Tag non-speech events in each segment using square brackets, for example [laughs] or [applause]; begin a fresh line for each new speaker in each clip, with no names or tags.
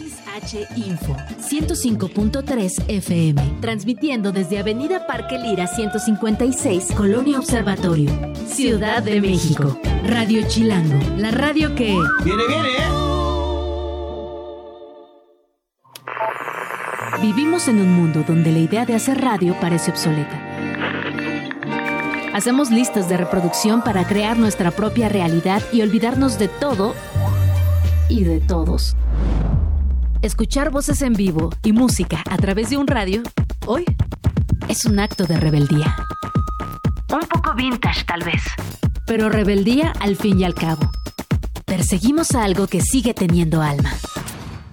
XH Info 105.3 FM, transmitiendo desde Avenida Parque Lira 156, Colonia Observatorio, Ciudad de México. Radio Chilango, la radio que...
¡Viene, viene!
Vivimos en un mundo donde la idea de hacer radio parece obsoleta. Hacemos listas de reproducción para crear nuestra propia realidad y olvidarnos de todo y de todos. Escuchar voces en vivo y música a través de un radio, hoy, es un acto de rebeldía. Un poco vintage tal vez, pero rebeldía al fin y al cabo. Perseguimos a algo que sigue teniendo alma.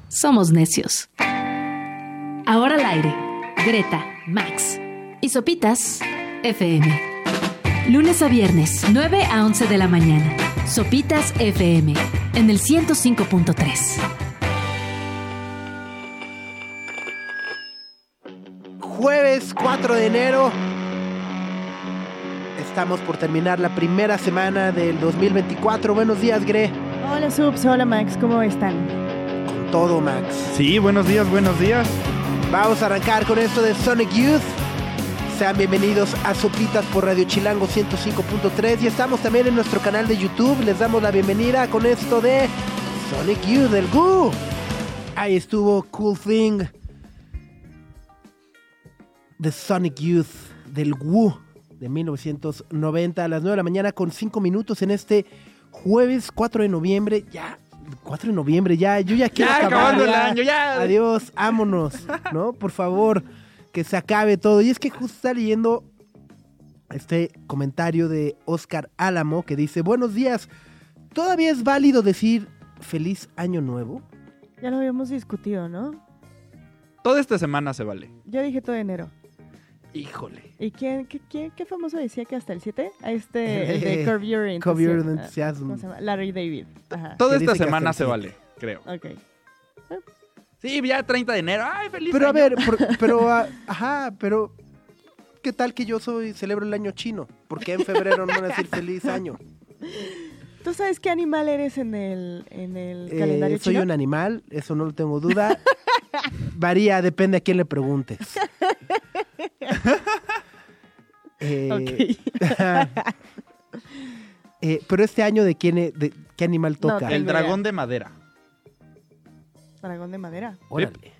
Somos necios. Ahora al aire, Greta, Max y Sopitas FM. Lunes a viernes, 9 a 11 de la mañana. Sopitas FM, en el 105.3.
Jueves 4 de enero. Estamos por terminar la primera semana del 2024. Buenos días, Gre.
Hola Subs, hola Max, ¿cómo están?
Con todo, Max.
Sí, buenos días, buenos días.
Vamos a arrancar con esto de Sonic Youth. Sean bienvenidos a Sopitas por Radio Chilango 105.3 y estamos también en nuestro canal de YouTube. Les damos la bienvenida con esto de Sonic Youth del Goo. Ahí estuvo Cool Thing de Sonic Youth del Woo de 1990 a las 9 de la mañana con 5 minutos en este jueves 4 de noviembre. Ya, 4 de noviembre, ya, yo ya quiero
Ya,
acabar,
acabando el
ya.
año, ya.
Adiós, vámonos, ¿no? Por favor, que se acabe todo. Y es que justo está leyendo este comentario de Oscar Álamo que dice, buenos días, ¿todavía es válido decir feliz año nuevo?
Ya lo habíamos discutido, ¿no?
Toda esta semana se vale.
Yo dije todo enero.
Híjole.
¿Y quién, qué, quién- qué famoso decía que hasta el 7? A este, [laughs] el de Curb Your Enthusiasm. Ah,
Enthusiasm.
¿Cómo se llama? Larry David. Ajá.
Toda esta semana se vale, creo.
Ok.
Sí, ya 30 de enero. Ay, feliz
Pero a ver, por- [laughs] pero, ajá, pero, ¿qué tal que yo soy, celebro el año chino? ¿Por qué en febrero no van a decir feliz año?
¿Tú sabes qué animal eres en el, en el
Eh,
calendario
soy
chino?
un animal, eso no lo tengo duda. Varía, depende a quién le preguntes. [laughs] Eh, [laughs] eh, pero este año, ¿de quién, e- de qué animal
No,
toca?
El dragón
idea.
de madera.
Dragón de madera.
Órale.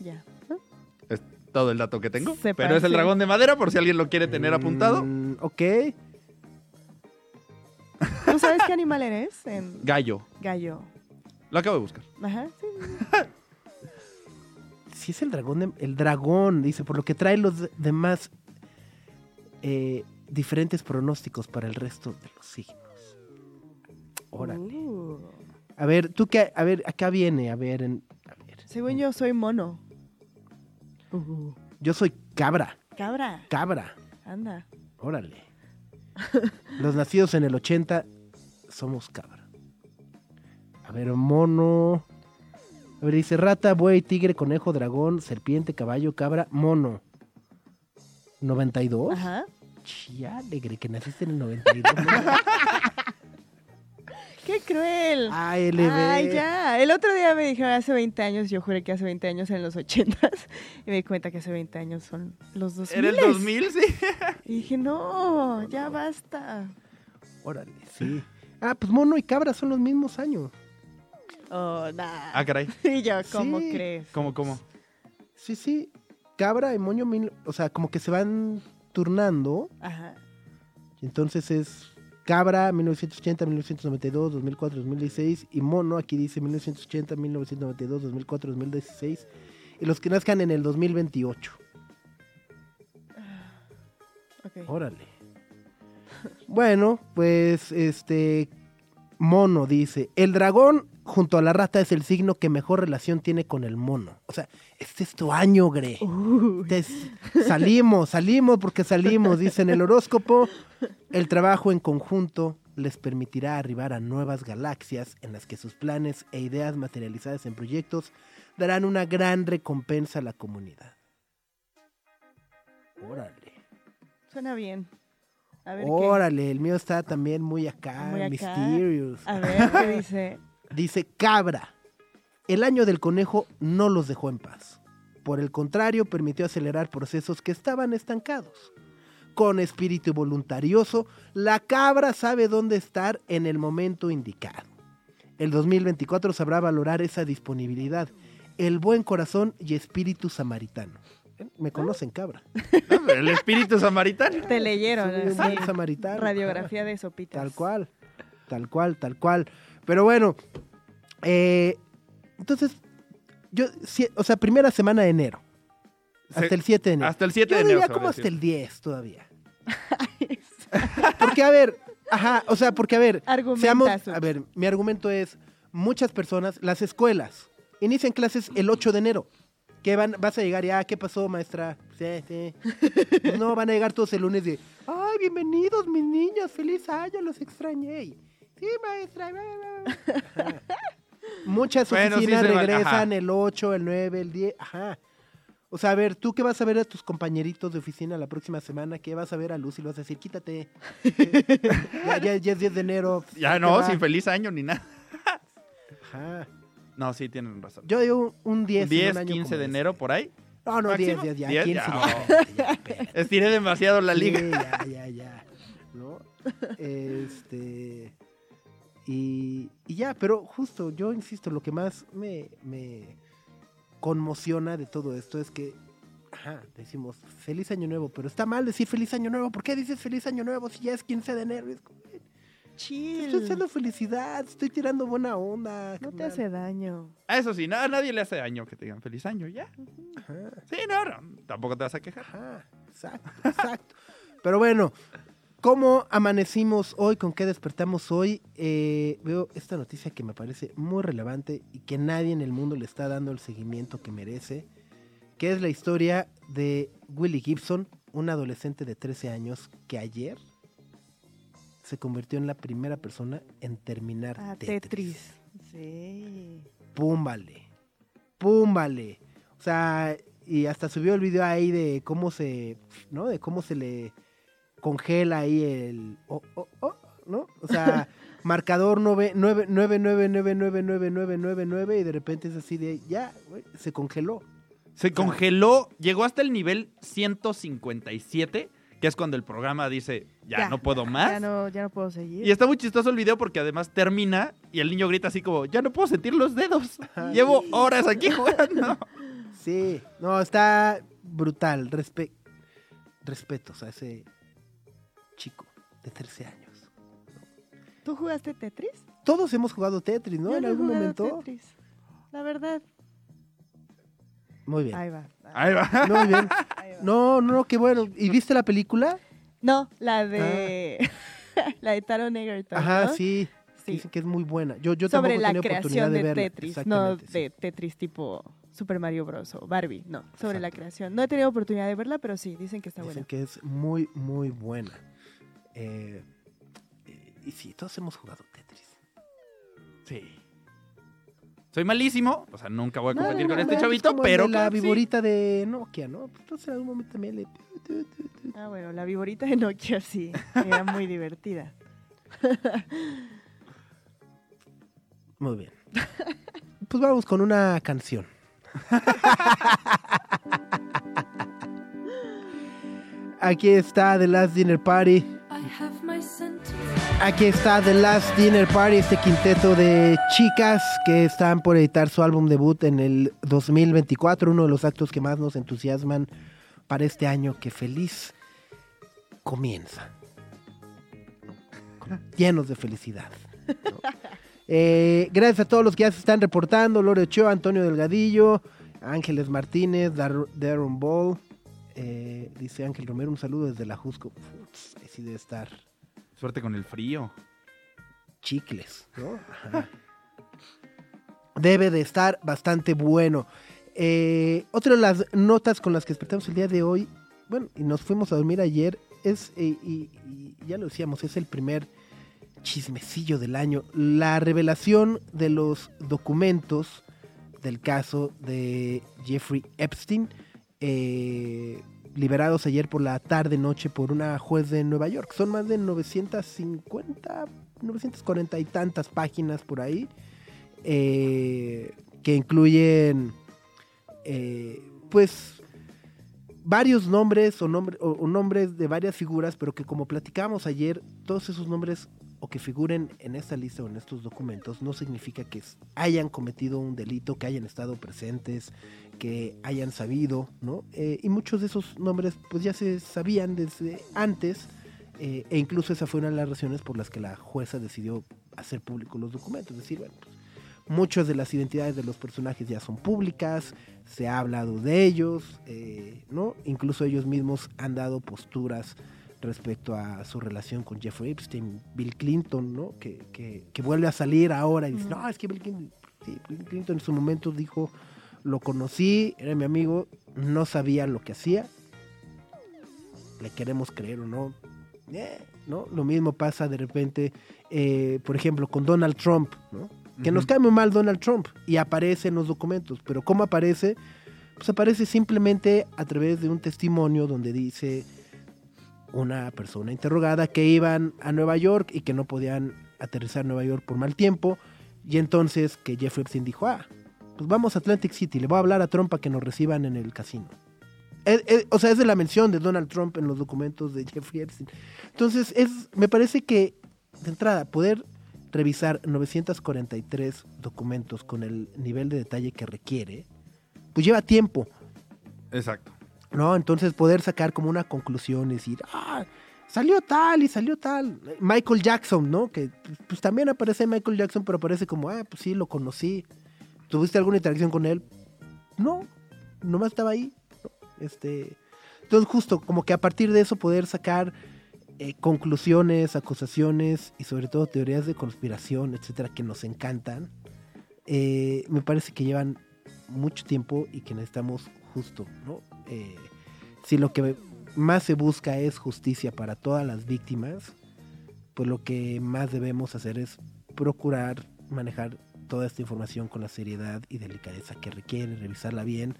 Ya.
Es todo el dato que tengo.
Se
pero es el dragón de madera, por si alguien lo quiere tener apuntado.
Mm, ok.
¿Tú sabes qué animal eres? En
Gallo.
gallo.
Lo acabo de buscar.
Ajá, sí. [laughs]
Si es el dragón, de- el dragón, dice, por lo que trae los de- demás eh, diferentes pronósticos para el resto de los signos. Órale.
Uh.
A ver, tú qué, a ver, acá viene, a ver, en- a ver.
Según yo soy mono. Uh.
Yo soy cabra,
Cabra.
cabra,
Anda.
órale. [laughs] Los nacidos en el 80 somos cabra. A ver, mono. A ver, dice rata, buey, tigre, conejo, dragón, serpiente, caballo, cabra, mono. ¿92?
Ajá.
Chía, alegre, que naciste en el 92. ¿no? [laughs]
¡Qué cruel!
ALB.
Ay, ya. El otro día me dijeron hace 20 años, yo juré que hace 20 años eran los 80 [laughs] y me di cuenta que hace 20 años son los 2000.
¿Era el 2000? Sí. [laughs]
Y dije, no, ya basta.
Órale, sí. Ah, pues mono y cabra son los mismos años.
Oh, nah.
Ah, caray. [laughs]
Y yo, ¿cómo
Sí.
crees?
¿Cómo, cómo?
Sí, sí. Cabra y moño, mil- o sea, como que se van turnando.
Ajá.
Y entonces es cabra 1980, 1992, 2004, 2016. Y mono, aquí dice 1980, 1992, 2004, 2016. Y los que nazcan en el 2028.
Ok.
Órale. Bueno, pues este mono dice, el dragón junto a la rata es el signo que mejor relación tiene con el mono. O sea, este es tu año, Gre. Salimos, salimos porque salimos, dice en el horóscopo. El trabajo en conjunto les permitirá arribar a nuevas galaxias en las que sus planes e ideas materializadas en proyectos darán una gran recompensa a la comunidad. Órale.
Suena bien. A ver qué.
Órale, el mío está también muy acá,
Muy acá.
mysterious.
A ver qué dice.
Dice cabra. el año del conejo no los dejó en paz. Por el contrario, permitió acelerar procesos que estaban estancados. Con espíritu voluntarioso, la cabra sabe dónde estar en el momento indicado. El 2024 sabrá valorar esa disponibilidad, el buen corazón y espíritu samaritano. ¿Eh? Me conocen, cabra.
El espíritu samaritano.
Te leyeron. Así,
buen samaritano.
Radiografía de sopitas.
Tal cual, tal cual, tal cual. Pero bueno, eh, entonces, yo, o sea, primera semana de enero. Hasta
Se-
el 7 de enero.
Hasta el 7
yo
de enero.
como hasta el 10 todavía. [laughs] [laughs] Porque, a ver, ajá, o sea, porque, a ver, seamos, a ver, mi argumento es, muchas personas, las escuelas, inician clases el 8 de enero. ¿Qué van, vas a llegar ya? ¿Qué pasó, maestra? Sí, sí. Pues [laughs] no, van a llegar todos el lunes de, ay, bienvenidos mis niños, feliz año, los extrañé. Sí, maestra. bla, bla, bla". Ajá. [laughs] Muchas
Bueno, sí
oficinas
vale,
regresan el 8, el 9, el 10, ajá. O sea, a ver, ¿tú qué vas a ver a tus compañeritos de oficina la próxima semana? ¿Qué vas a ver a Luz y le vas a decir, quítate? [laughs] ya, ya, ya es 10 de enero.
Ya
¿qué
no, sin feliz año ni nada.
Ajá.
No, sí, tienen razón.
Yo digo un 10. en
10,
un año
15
como
de
este.
enero, por ahí.
No, no, 10,
¿Máximo?
10, ya.
10,
15
ya, oh. [laughs] Estiré demasiado la
Sí,
liga.
ya, ya, ya. ¿No? Este. Y, y ya, pero justo, yo insisto, lo que más me, me conmociona de todo esto es que, ajá, decimos feliz año nuevo, pero está mal decir feliz año nuevo. ¿Por qué dices feliz año nuevo si ya es 15 de enero? Es como, "Güey,
Chill.
Estoy haciendo felicidad, estoy tirando buena onda.
No te
carnal".
hace daño.
Ah, Eso sí, nada, a nadie le hace daño que te digan feliz año, ya.
Ajá.
Sí, no, no, tampoco te vas a quejar.
Ajá, exacto, exacto. Pero bueno, ¿cómo amanecimos hoy? ¿Con qué despertamos hoy? Eh, veo esta noticia que me parece muy relevante y que nadie en el mundo le está dando el seguimiento que merece, que es la historia de Willie Gibson, un adolescente de 13 años que ayer se convirtió en la primera persona en terminar
Ah,
Tetris.
Tetris. Sí.
púmbale, púmbale. O sea, y hasta subió el video ahí de cómo se, ¿no? De cómo se le congela ahí el, oh, oh, oh, ¿no? O sea, marcador 9, 9, 9, 9, 9, 9, 9, 9, 9, 9, y de repente es así de, ya, güey, se congeló.
Se congeló, llegó hasta el nivel 157, que es cuando el programa dice, ya, no puedo más.
Ya no, ya no puedo seguir.
Y está muy chistoso el video porque además termina y el niño grita así como, ya no puedo sentir los dedos. Llevo horas aquí jugando.
Sí, no, está brutal. Respe respetos a ese chico de 13 años.
¿Tú jugaste Tetris?
Todos hemos jugado Tetris, ¿no?
Yo
en algún
jugado
momento.
Tetris. La verdad.
Muy bien.
Ahí va.
Ahí va.
Muy bien.
ahí va.
No, no, qué bueno. ¿Y viste la película?
No, la de. [laughs] la de Taron Egerton.
Ajá,
¿no?
sí.
Sí.
Dicen que es muy buena. Yo, yo
Sobre la creación
de,
de,
verla.
Tetris, no
sí.
de Tetris tipo Super Mario Bros. o Barbie, no, sobre la creación. No he tenido oportunidad de verla, pero sí, dicen que está
Dicen
buena.
que es muy, muy buena. Eh, y sí, todos hemos jugado Tetris.
Sí. Soy malísimo, o sea, nunca voy a competir
no,
con
no,
este
no,
es
chavito,
el
pero
de la
claro, sí.
viborita de Nokia, ¿no? Pues entonces en algún momento también le...
Ah, bueno, la viborita de Nokia sí, era muy divertida.
Muy bien. Pues vamos con una canción. [laughs] Aquí está The Last Dinner Party. Aquí está The Last Dinner Party, este quinteto de chicas que están por editar su álbum debut en el 2024, uno de los actos que más nos entusiasman para este año que feliz comienza. Llenos de felicidad. ¿no? [laughs] Eh, gracias a todos los que ya se están reportando, Lore Ochoa, Antonio Delgadillo, Ángeles Martínez, Dar- Darren Ball, eh, dice Ángel Romero, un saludo desde la Jusco. Putz, ahí sí debe estar
Suerte con el frío.
chicles, ¿no? Ajá. Debe de estar bastante bueno. Eh, otra de las notas con las que despertamos el día de hoy, bueno, y nos fuimos a dormir ayer, es, eh, y, y ya lo decíamos, es el primer chismecillo del año. La revelación de los documentos del caso de Jeffrey Epstein, eh, liberados ayer por la tarde-noche por una juez de Nueva York. Son más de 950, 940 y tantas páginas por ahí. Eh, que incluyen, eh, pues, varios nombres o, o- o nombres de varias figuras, pero que como platicábamos ayer, todos esos nombres o que figuren en esta lista o en estos documentos no significa que hayan cometido un delito, que hayan estado presentes, que hayan sabido, ¿no? Eh, y muchos de esos nombres pues ya se sabían desde antes eh, e incluso esa fue una de las razones por las que la jueza decidió hacer públicos los documentos, es decir, bueno, pues, muchas de las identidades de los personajes ya son públicas, se ha hablado de ellos, eh, ¿no? Incluso ellos mismos han dado posturas respecto a su relación con Jeffrey Epstein, Bill Clinton, ¿no? Que, que- que vuelve a salir ahora y dice, no, es que Bill Clinton, sí, Bill Clinton en su momento dijo, lo conocí, era mi amigo, no sabía lo que hacía, le queremos creer o no, Eh, ¿no? Lo mismo pasa de repente, eh, por ejemplo, con Donald Trump, ¿no? Que nos
Ujú.
cae muy mal Donald Trump y aparece en los documentos, pero ¿cómo aparece? Pues aparece simplemente a través de un testimonio donde dice una persona interrogada que iban a Nueva York y que no podían aterrizar en Nueva York por mal tiempo y entonces que Jeffrey Epstein dijo, ah, pues vamos a Atlantic City, le voy a hablar a Trump para que nos reciban en el casino. O sea, es de la mención de Donald Trump en los documentos de Jeffrey Epstein. Entonces, es, me parece que, de entrada, poder revisar 943 documentos con el nivel de detalle que requiere, pues lleva tiempo,
Exacto.
¿No? Entonces, poder sacar como una conclusión decir, ah, salió tal y salió tal. Michael Jackson, ¿no? Que pues, también aparece Michael Jackson, pero aparece como, ah, pues sí, lo conocí. ¿Tuviste alguna interacción con él? No, nomás estaba ahí. Este, entonces, justo como que a partir de eso poder sacar eh, conclusiones, acusaciones y sobre todo teorías de conspiración, etcétera, que nos encantan, eh, me parece que llevan mucho tiempo y que necesitamos justo, ¿no? Eh, si lo que más se busca es justicia para todas las víctimas, pues lo que más debemos hacer es procurar manejar toda esta información con la seriedad y delicadeza que requiere, revisarla bien,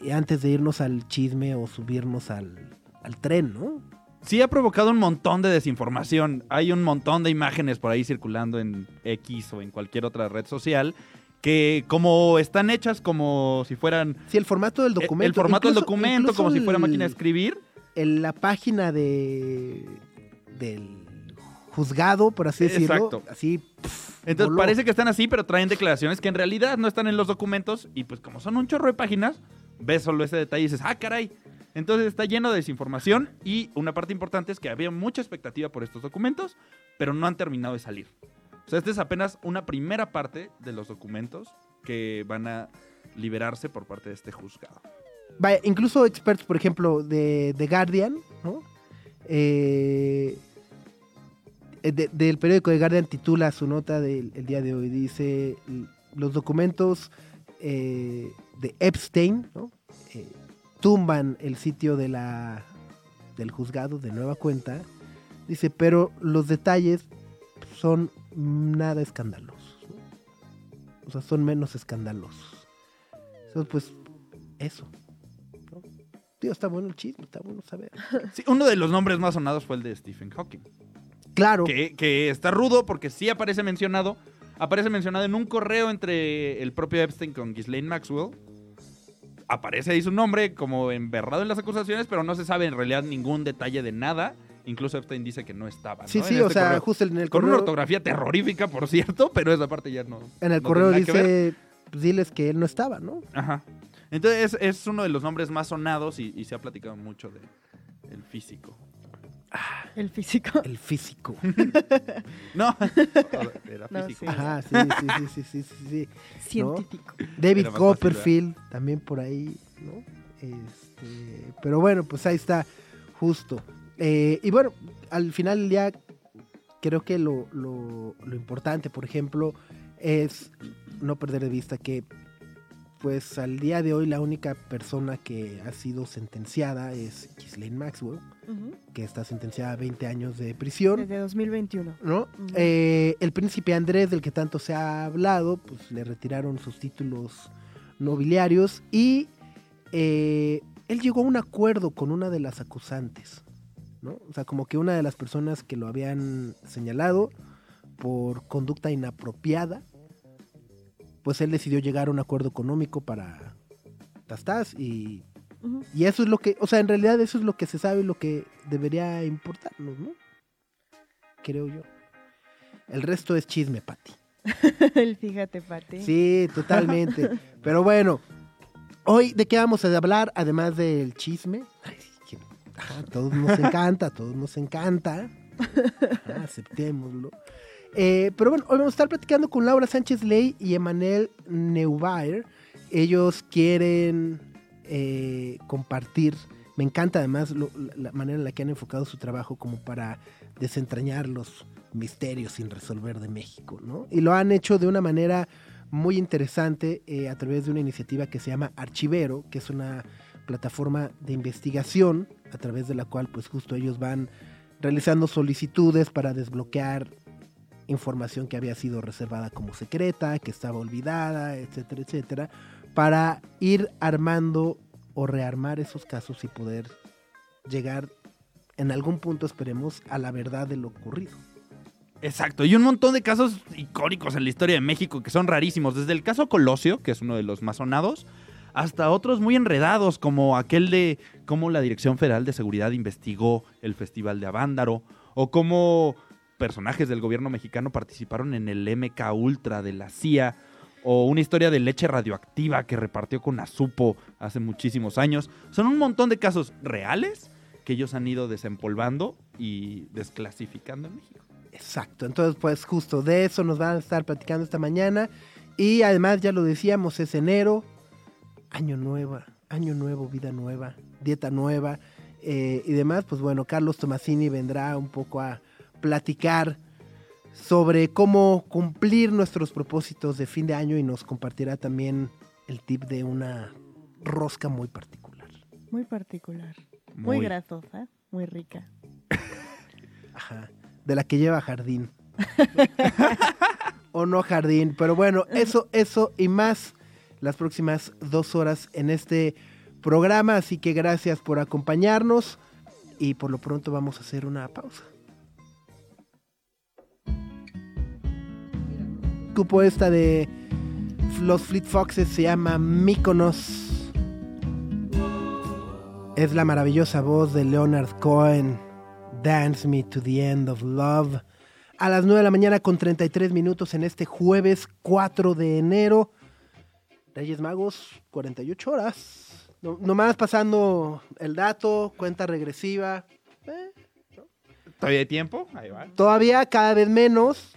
y antes de irnos al chisme o subirnos al, al tren, ¿no?
Sí ha provocado un montón de desinformación. Hay un montón de imágenes por ahí circulando en X o en cualquier otra red social que como están hechas como si fueran
Sí, el formato del documento.
Eh, el formato del documento como si fuera máquina de escribir.
en la página de del juzgado, por así decirlo,
Exacto.
así
Entonces
voló.
parece que están así, pero traen declaraciones que en realidad no están en los documentos y pues como son un chorro de páginas, ves solo ese detalle y dices, ah, caray. Entonces está lleno de desinformación y una parte importante es que había mucha expectativa por estos documentos, pero no han terminado de salir. Sea, esta es apenas una primera parte de los documentos que van a liberarse por parte de este juzgado.
Vaya, incluso expertos, por ejemplo, de The Guardian, ¿no? Eh, de- del periódico The Guardian titula su nota del el día de hoy. Dice, "L- los documentos eh, de Epstein. Eh, tumban el sitio de la, del juzgado de nueva cuenta. Dice, pero los detalles son nada escandalosos. ¿no? O sea, son menos escandalosos. Entonces, pues, eso. ¿no? Tío, está bueno el chisme, está bueno saber. [laughs]
Sí, uno de los nombres más sonados fue el de Stephen Hawking.
Claro,
Que, que está rudo porque sí aparece mencionado. Aparece mencionado en un correo entre el propio Epstein con Ghislaine Maxwell. Aparece ahí su nombre como emberrado en las acusaciones, pero no se sabe en realidad ningún detalle de nada. Incluso Epstein dice que no estaba.
sí,
¿no?
sí,
En
o
este
sea,
correo.
justo en el
Con una
correo,
ortografía terrorífica, por cierto, pero esa parte ya no.
en el
no
correo dice, pues, diles que él no estaba, ¿no?
Ajá. Entonces es, es uno de los nombres más sonados y, y se ha platicado mucho de el físico.
El físico.
El físico. [laughs]
No, [laughs] era
No,
físico.
sí.
Ajá, sí, sí, sí, sí, sí, sí, sí.
Científico.
David Copperfield, también por ahí, ¿no? Este, pero bueno, pues ahí está, justo. Eh, y bueno, al final del día, creo que lo, lo- lo importante, por ejemplo, es no perder de vista que, pues al día de hoy, la única persona que ha sido sentenciada es Ghislaine Maxwell, que está sentenciada a 20 años de prisión.
Desde 2021.
¿no? Eh, el príncipe Andrés, del que tanto se ha hablado, pues le retiraron sus títulos nobiliarios y eh, él llegó a un acuerdo con una de las acusantes, ¿no? O sea, como que una de las personas que lo habían señalado por conducta inapropiada pues él decidió llegar a un acuerdo económico para Tastas y, y eso es lo que, o sea, en realidad eso es lo que se sabe y lo que debería importarnos, ¿no? Creo yo. El resto es chisme, Pati. [laughs]
El fíjate, Pati.
Sí, totalmente. [laughs] Pero bueno, hoy de qué vamos a hablar, además del chisme. Ajá, todos nos encanta, todos nos encanta. Aceptémoslo. Eh, pero bueno, hoy vamos a estar platicando con Laura Sánchez Ley y Emanuel Neubayer. Ellos quieren eh, compartir. Me encanta además la manera en la que han enfocado su trabajo como para desentrañar los misterios sin resolver de México, ¿no? Y lo han hecho de una manera muy interesante eh, a través de una iniciativa que se llama Archivero, que es una plataforma de investigación a través de la cual pues justo ellos van realizando solicitudes para desbloquear información que había sido reservada como secreta, que estaba olvidada, etcétera, etcétera, para ir armando o rearmar esos casos y poder llegar en algún punto, esperemos, a la verdad de lo ocurrido.
Exacto, y un montón de casos icónicos en la historia de México que son rarísimos, desde el caso Colosio, que es uno de los más sonados, hasta otros muy enredados, como aquel de cómo la Dirección Federal de Seguridad investigó el Festival de Avándaro, o cómo personajes del gobierno mexicano participaron en el MK Ultra de la CIA, o una historia de leche radioactiva que repartió con Azupo hace muchísimos años. Son un montón de casos reales que ellos han ido desempolvando y desclasificando en México.
Exacto, entonces pues justo de eso nos van a estar platicando esta mañana y además ya lo decíamos, es enero, año nuevo, año nuevo, vida nueva, dieta nueva eh, y demás, pues bueno, Carlos Tomasini vendrá un poco a platicar sobre cómo cumplir nuestros propósitos de fin de año y nos compartirá también el tip de una rosca muy particular.
Muy particular. Muy, grasosa, muy rica.
Ajá, de la que lleva jardín. [laughs] o no jardín, pero bueno, eso, eso y más las próximas dos horas en este programa, así que gracias por acompañarnos y por lo pronto vamos a hacer una pausa. Cupo esta de los Fleet Foxes se llama Mykonos. Es la maravillosa voz de Leonard Cohen. Dance Me to the End of Love. A las 9 de la mañana con 33 minutos en este jueves 4 de enero. Reyes Magos, 48 horas. No, nomás pasando el dato, cuenta regresiva. Eh,
¿Todavía hay tiempo? Ahí va.
todavía cada vez menos.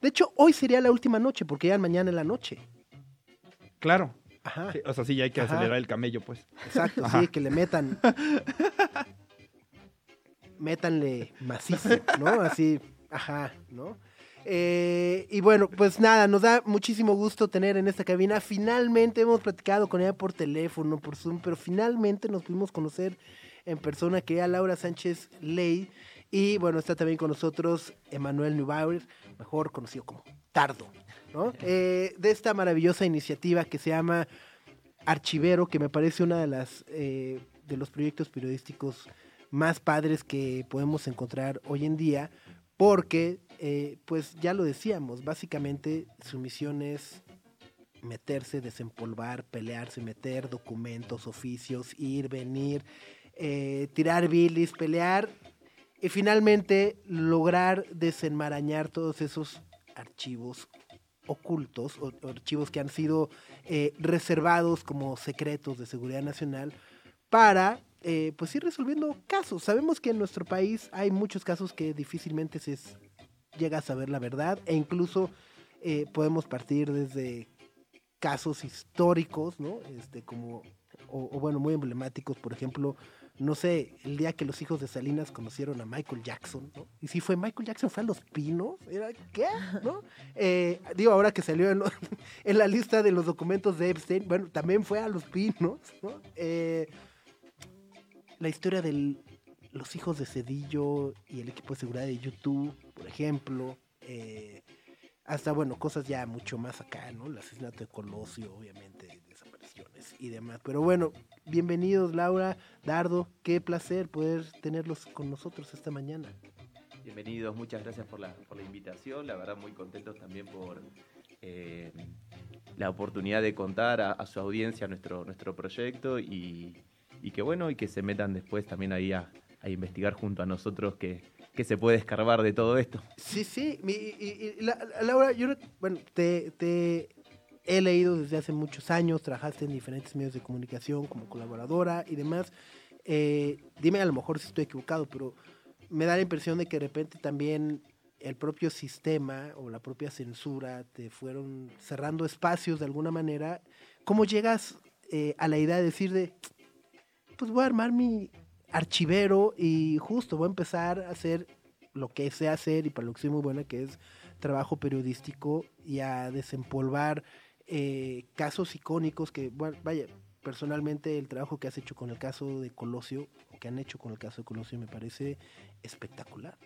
De hecho, hoy sería la última noche porque ya mañana en la noche.
Claro.
Ajá,
Sí, o sea, sí, ya hay que
Ajá.
acelerar el camello, pues.
exacto,
Ajá.
sí, que le metan. [laughs] métanle macizo, ¿no? Así, ajá, ¿no? Eh, y bueno, pues nada, nos da muchísimo gusto tener en esta cabina. Finalmente hemos platicado con ella por teléfono, por Zoom, pero finalmente nos pudimos conocer en persona, que era Laura Sánchez Ley. Y bueno, está también con nosotros Emanuel Neubauer, mejor conocido como Tardo, ¿no? Eh, de esta maravillosa iniciativa que se llama Archivero, que me parece una de las eh, de los proyectos periodísticos más padres que podemos encontrar hoy en día, porque, eh, pues ya lo decíamos, básicamente su misión es meterse, desempolvar, pelearse, meter documentos, oficios, ir, venir, eh, tirar bilis, pelear y finalmente lograr desenmarañar todos esos archivos ocultos o, archivos que han sido eh, reservados como secretos de seguridad nacional para eh, pues ir resolviendo casos. Sabemos que en nuestro país hay muchos casos que difícilmente se llega a saber la verdad e incluso eh, podemos partir desde casos históricos, ¿no? Este, como, o, o bueno, muy emblemáticos, por ejemplo, no sé, el día que los hijos de Salinas conocieron a Michael Jackson, ¿no? Y si fue Michael Jackson, fue a Los Pinos, ¿era qué? ¿No? Eh, digo, ahora que salió en, [laughs] en la lista de los documentos de Epstein, bueno, también fue a Los Pinos, ¿no? Eh, la historia de los hijos de Cedillo y el equipo de seguridad de YouTube, por ejemplo, eh, hasta, bueno, cosas ya mucho más acá, ¿no? El asesinato de Colosio, obviamente, desapariciones y demás. Pero bueno, bienvenidos Laura, Dardo, qué placer poder tenerlos con nosotros esta mañana.
Bienvenidos, muchas gracias por la, por la invitación. La verdad, muy contentos también por, eh, la oportunidad de contar a, a su audiencia nuestro, nuestro proyecto y, y que bueno, y que se metan después también ahí a, a investigar junto a nosotros que, que se puede escarbar de todo esto.
Sí, sí. mi- y- y- la- Laura, yo, bueno, te, te he leído desde hace muchos años, trabajaste en diferentes medios de comunicación como colaboradora y demás. Eh, dime a lo mejor si estoy equivocado, pero me da la impresión de que de repente también el propio sistema o la propia censura te fueron cerrando espacios de alguna manera. ¿Cómo llegas eh, a la idea de decir de, pues voy a armar mi archivero y justo voy a empezar a hacer lo que sé hacer y para lo que soy muy buena, que es trabajo periodístico y a desempolvar eh, casos icónicos que, bueno, vaya, personalmente el trabajo que has hecho con el caso de Colosio, o que han hecho con el caso de Colosio, me parece espectacular.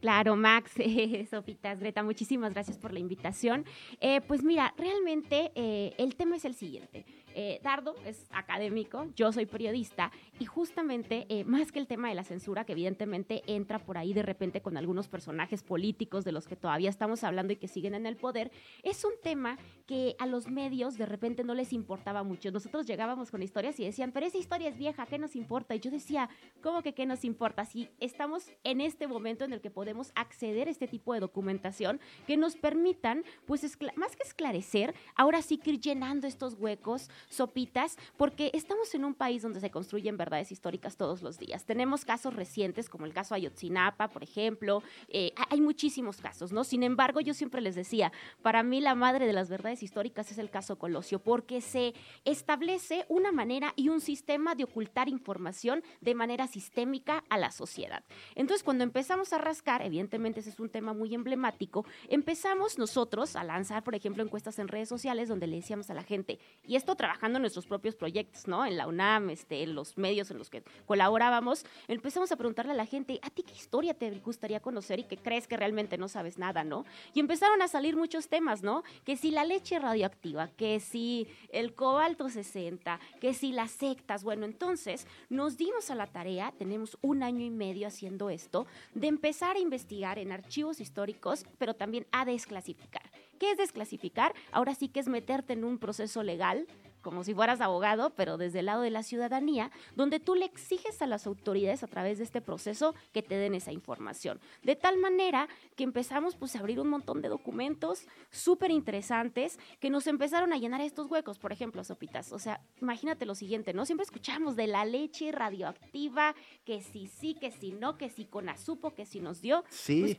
Claro, Max, [laughs] Sofitas, Greta, muchísimas gracias por la invitación. Eh, pues mira, realmente eh, el tema es el siguiente. Eh, Dardo es académico, yo soy periodista y justamente eh, más que el tema de la censura, que evidentemente entra por ahí de repente con algunos personajes políticos de los que todavía estamos hablando y que siguen en el poder, es un tema que a los medios de repente no les importaba mucho. Nosotros llegábamos con historias y decían, pero esa historia es vieja, ¿qué nos importa? Y yo decía, ¿cómo que qué nos importa? Si estamos en este momento en el que podemos acceder a este tipo de documentación que nos permitan, pues más que esclarecer, ahora sí que ir llenando estos huecos, sopitas, porque estamos en un país donde se construyen verdades históricas todos los días. Tenemos casos recientes, como el caso Ayotzinapa, por ejemplo, eh, ha- hay muchísimos casos, ¿no? Sin embargo, yo siempre les decía, para mí la madre de las verdades históricas es el caso Colosio, porque se establece una manera y un sistema de ocultar información de manera sistémica a la sociedad. Entonces, cuando empezamos a rascar, evidentemente ese es un tema muy emblemático, empezamos nosotros a lanzar, por ejemplo, encuestas en redes sociales donde le decíamos a la gente, y esto trabajando nuestros propios proyectos, ¿no? En la UNAM, este, en los medios en los que colaborábamos, empezamos a preguntarle a la gente, ¿a ti qué historia te gustaría conocer y que crees que realmente no sabes nada, ¿no? Y empezaron a salir muchos temas, ¿no? Que si la leche radioactiva, que si el cobalto 60, que si las sectas, bueno, entonces nos dimos a la tarea, tenemos un año y medio haciendo esto, de empezar a investigar en archivos históricos, pero también a desclasificar. ¿Qué es desclasificar? Ahora sí que es meterte en un proceso legal, como si fueras abogado, pero desde el lado de la ciudadanía, donde tú le exiges a las autoridades a través de este proceso que te den esa información. De tal manera que empezamos pues a abrir un montón de documentos súper interesantes que nos empezaron a llenar estos huecos, por ejemplo, Sopitas. O sea, imagínate lo siguiente, ¿no? Siempre escuchamos de la leche radioactiva, que si sí, que si no, que si con azupo, que si nos dio.
Sí,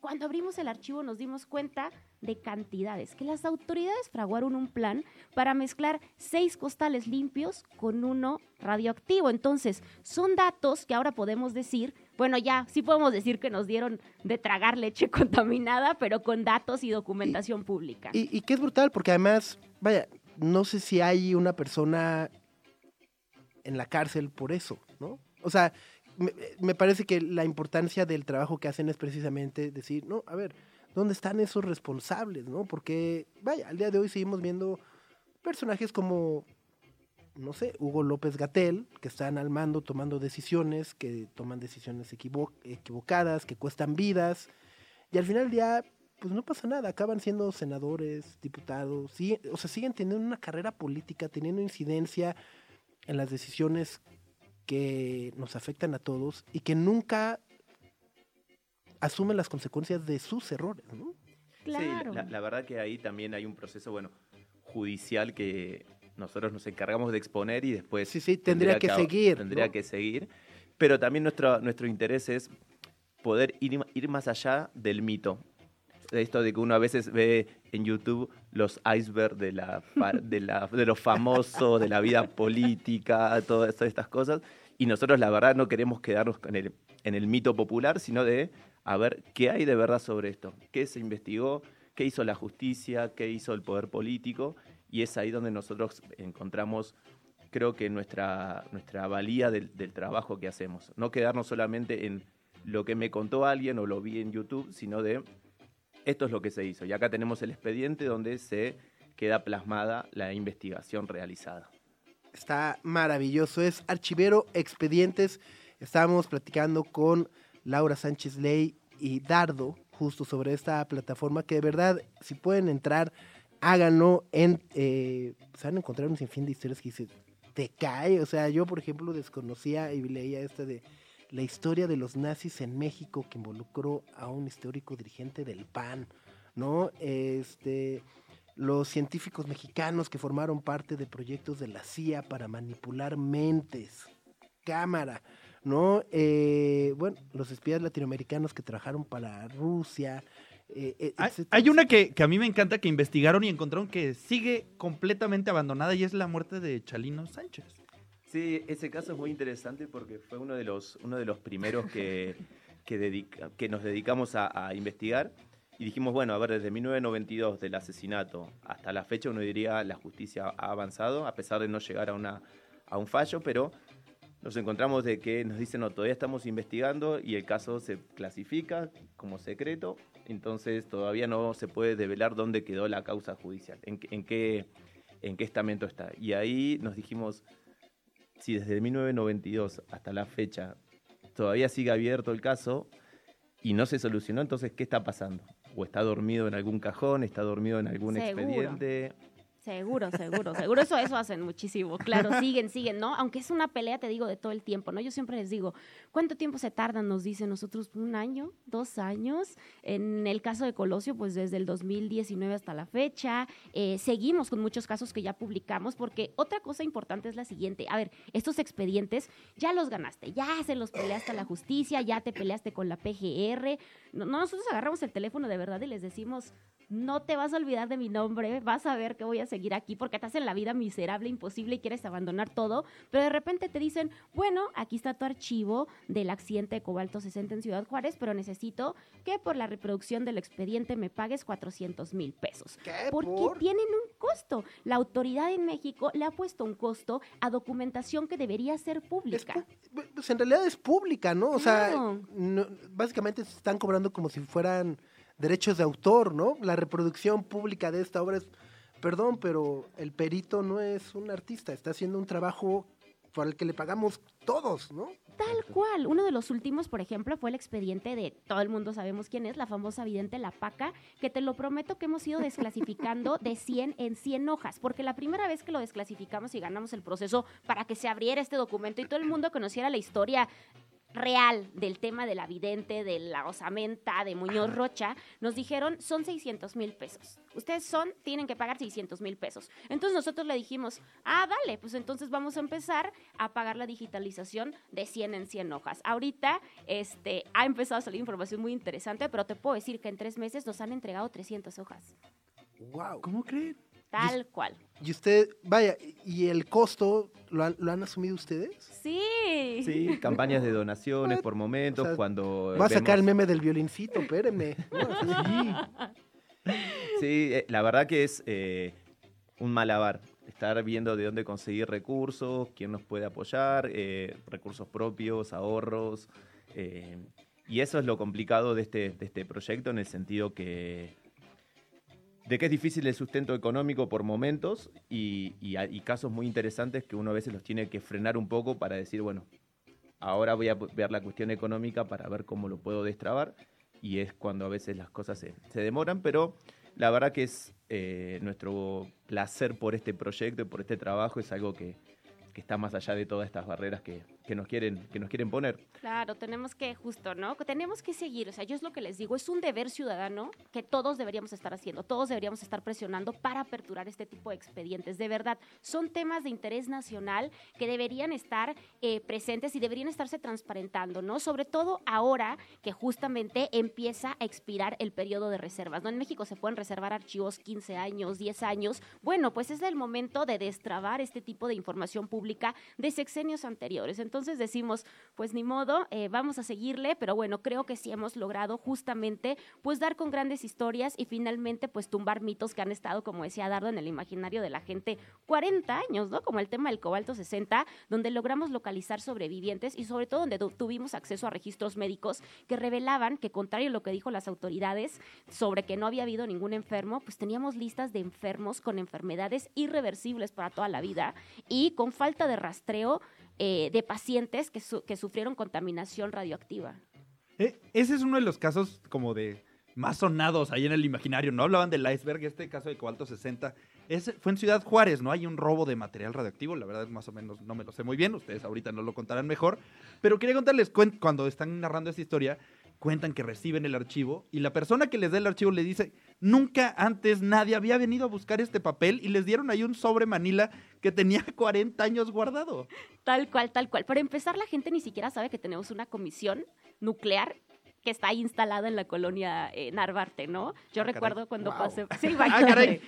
Cuando abrimos el archivo nos dimos cuenta de cantidades, que las autoridades fraguaron un plan para mezclar seis costales limpios con uno radioactivo. Entonces, son datos que ahora podemos decir, bueno, ya sí podemos decir que nos dieron de tragar leche [laughs] contaminada, pero con datos y documentación pública.
Y, y que es brutal, porque además, vaya, no sé si hay una persona en la cárcel por eso, ¿no? O sea, me, me parece que la importancia del trabajo que hacen es precisamente decir, no, a ver, ¿dónde están esos responsables, no? Porque, vaya, al día de hoy seguimos viendo personajes como, no sé, Hugo López Gatel, que están al mando tomando decisiones, que toman decisiones equivo- equivocadas, que cuestan vidas, y al final del día, pues no pasa nada, acaban siendo senadores, diputados, sigue- o sea, siguen teniendo una carrera política, teniendo incidencia en las decisiones que nos afectan a todos y que nunca asumen las consecuencias de sus errores, ¿no?
Claro.
Sí, la, la verdad que ahí también hay un proceso, bueno, judicial que nosotros nos encargamos de exponer y después...
Sí, sí, tendría que seguir,
Tendría
¿no?
que seguir. Pero también nuestro, nuestro interés es poder ir, ir más allá del mito. De esto de que uno a veces ve en YouTube los icebergs de, la, de, la, de los famosos, de la vida política, [laughs] todas estas cosas. Y nosotros la verdad no queremos quedarnos en el, en el mito popular, sino de a ver qué hay de verdad sobre esto, qué se investigó, qué hizo la justicia, qué hizo el poder político. Y es ahí donde nosotros encontramos creo que nuestra, nuestra valía del, del trabajo que hacemos. No quedarnos solamente en lo que me contó alguien o lo vi en YouTube, sino de esto es lo que se hizo. Y acá tenemos el expediente donde se queda plasmada la investigación realizada.
Está maravilloso, es Archivero Expedientes. Estábamos platicando con Laura Sánchez Ley y Dardo justo sobre esta plataforma que de verdad, si pueden entrar háganlo. En, eh, se van a encontrar un sinfín de historias que dices, te cae. O sea, yo, por ejemplo, desconocía y leía esta de la historia de los nazis en México que involucró a un histórico dirigente del PAN, ¿no? Este, los científicos mexicanos que formaron parte de proyectos de la CIA para manipular mentes, cámara, ¿no? Eh, bueno, los espías latinoamericanos que trabajaron para Rusia. eh, eh,
Hay, una que, que a mí me encanta que investigaron y encontraron que sigue completamente abandonada y es la muerte de Chalino Sánchez.
Sí, ese caso es muy interesante porque fue uno de los, uno de los primeros que, que, dedica- que nos dedicamos a, a investigar. Y dijimos, bueno, a ver, desde 1992 del asesinato hasta la fecha, uno diría la justicia ha avanzado, a pesar de no llegar a, una, a un fallo, pero nos encontramos de que nos dicen, no, todavía estamos investigando y el caso se clasifica como secreto, entonces todavía no se puede develar dónde quedó la causa judicial, en, qué- en qué, en qué estamento está. Y ahí nos dijimos, si desde 1992 hasta la fecha todavía sigue abierto el caso y no se solucionó, entonces, ¿qué está pasando? ¿O está dormido en algún cajón? ¿Está dormido en algún
Seguro.
expediente?
Seguro, seguro, seguro. Eso, eso hacen muchísimo. Claro, [laughs] siguen, siguen, ¿no? Aunque es una pelea, te digo, de todo el tiempo, ¿no? Yo siempre les digo, ¿cuánto tiempo se tardan? Nos dicen nosotros, un año, dos años. En el caso de Colosio, pues desde el 2019 hasta la fecha. Eh, seguimos con muchos casos que ya publicamos, porque otra cosa importante es la siguiente. A ver, estos expedientes ya los ganaste, ya se los peleaste a la justicia, ya te peleaste con la PGR. No, nosotros agarramos el teléfono de verdad y les decimos, no te vas a olvidar de mi nombre, vas a ver que voy a seguir aquí porque te hacen la vida miserable, imposible y quieres abandonar todo, pero de repente te dicen, bueno, aquí está tu archivo del accidente de Cobalto 60 en Ciudad Juárez, pero necesito que por la reproducción del expediente me pagues 400 mil pesos.
¿Qué?
Porque
¿Por?
tienen un costo. La autoridad en México le ha puesto un costo a documentación que debería ser pública.
pu- pues en realidad es pública, ¿no? O sea, no- básicamente se están cobrando como si fueran derechos de autor, ¿no? La reproducción pública de esta obra es, perdón, pero el perito no es un artista, está haciendo un trabajo por el que le pagamos todos, ¿no?
Tal cual. Uno de los últimos, por ejemplo, fue el expediente de todo el mundo sabemos quién es, la famosa vidente La Paca, que te lo prometo que hemos ido desclasificando de 100 en 100 hojas, porque la primera vez que lo desclasificamos y ganamos el proceso para que se abriera este documento y todo el mundo conociera la historia real del tema de la vidente, de la osamenta, de Muñoz Rocha, nos dijeron son 600 mil pesos. Ustedes son, tienen que pagar 600 mil pesos. Entonces nosotros le dijimos, ah, vale, pues entonces vamos a empezar a pagar la digitalización de 100 en 100 hojas. Ahorita este, ha empezado a salir información muy interesante, pero te puedo decir que en tres meses nos han entregado 300 hojas.
Wow.
¿Cómo creen?
Tal cual.
Y usted, vaya, ¿y el costo lo han, lo han asumido ustedes?
Sí.
Sí, campañas de donaciones por momentos,
O sea,
cuando...
Va a sacar el meme del violincito, espéreme. [laughs] Sí.
Sí, eh, la verdad que es eh, un malabar. Estar viendo de dónde conseguir recursos, quién nos puede apoyar, eh, recursos propios, ahorros. eh, y eso es lo complicado de este, de este proyecto en el sentido que de que es difícil el sustento económico por momentos y, y casos muy interesantes que uno a veces los tiene que frenar un poco para decir, bueno, ahora voy a ver la cuestión económica para ver cómo lo puedo destrabar y es cuando a veces las cosas se, se demoran, pero la verdad que es eh, nuestro placer por este proyecto y por este trabajo, es algo que, que está más allá de todas estas barreras que, que nos, quieren, que nos quieren poner.
Claro, tenemos que, justo, ¿no? Tenemos que seguir, o sea, yo es lo que les digo, es un deber ciudadano que todos deberíamos estar haciendo, todos deberíamos estar presionando para aperturar este tipo de expedientes. De verdad, son temas de interés nacional que deberían estar eh, presentes y deberían estarse transparentando, ¿no? Sobre todo ahora que justamente empieza a expirar el periodo de reservas, ¿no? En México se pueden reservar archivos 15 años, 10 años. Bueno, pues es el momento de destrabar este tipo de información pública de sexenios anteriores. Entonces decimos, pues ni modo, eh, vamos a seguirle, pero bueno, creo que sí hemos logrado justamente pues dar con grandes historias y finalmente pues tumbar mitos que han estado, como decía Dardo, en el imaginario de la gente 40 años, ¿no? Como el tema del cobalto 60, donde logramos localizar sobrevivientes y sobre todo donde tu- tuvimos acceso a registros médicos que revelaban que contrario a lo que dijo las autoridades sobre que no había habido ningún enfermo, pues teníamos listas de enfermos con enfermedades irreversibles para toda la vida y con falta de rastreo eh, de pacientes que, su- que sufrieron contaminación radioactiva.
Eh, ese es uno de los casos como de más sonados ahí en el imaginario. No hablaban del iceberg, este caso de Cobalto 60. Es, fue en Ciudad Juárez, ¿no? Hay un robo de material radioactivo, la verdad más o menos no me lo sé muy bien, ustedes ahorita no lo contarán mejor. Pero quería contarles, cuando están narrando esta historia, cuentan que reciben el archivo y la persona que les da el archivo le dice, nunca antes nadie había venido a buscar este papel y les dieron ahí un sobre Manila que tenía [laughs] 40 años guardado.
Tal cual, tal cual. Para empezar, la gente ni siquiera sabe que tenemos una comisión nuclear que está ahí instalada en la colonia eh, Narvarte, ¿no? Yo recuerdo cuando
Wow.
pasé... Sí, [laughs]
Ah, caray.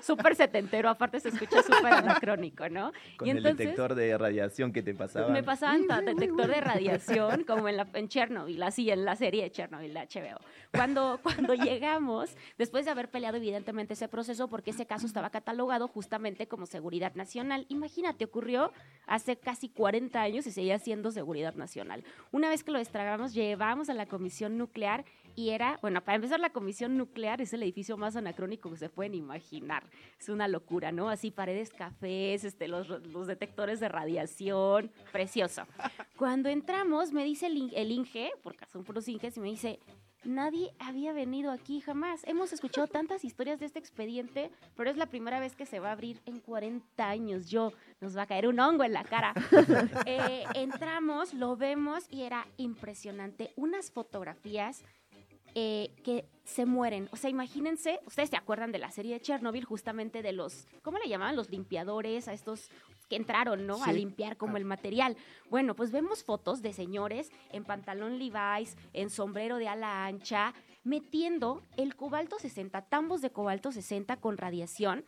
Súper setentero, aparte se escucha súper [laughs] anacrónico, ¿no?
Con
y
el
entonces
detector de radiación que te pasaba.
me pasaban ta- detector de radiación como en, la, en Chernobyl, así en la serie de Chernobyl, la HBO. Cuando, cuando [laughs] llegamos, después de haber peleado evidentemente ese proceso, porque ese caso estaba catalogado justamente como seguridad nacional. Imagínate, ocurrió hace casi 40 años y seguía siendo seguridad nacional. Una vez que lo destragamos, llevamos a la comisión nuclear y era, bueno, para empezar, la comisión nuclear es el edificio más anacrónico que se pueden imaginar. Es una locura, ¿no? Así paredes cafés, este, los, los detectores de radiación, precioso. Cuando entramos, me dice el, el Inge, porque son puros Inges, y me dice, nadie había venido aquí jamás. Hemos escuchado tantas historias de este expediente, pero es la primera vez que se va a abrir en 40 años. Yo, nos va a caer un hongo en la cara. [laughs] Eh, entramos, lo vemos y era impresionante. Unas fotografías eh, que se mueren. O sea, imagínense, ustedes se acuerdan de la serie de Chernobyl, justamente de los, ¿cómo le llamaban? Los limpiadores, a estos que entraron, ¿no? A limpiar como el material. Bueno, pues vemos fotos de señores en pantalón Levi's, en sombrero de ala ancha, metiendo el cobalto 60, tambos de cobalto 60 con radiación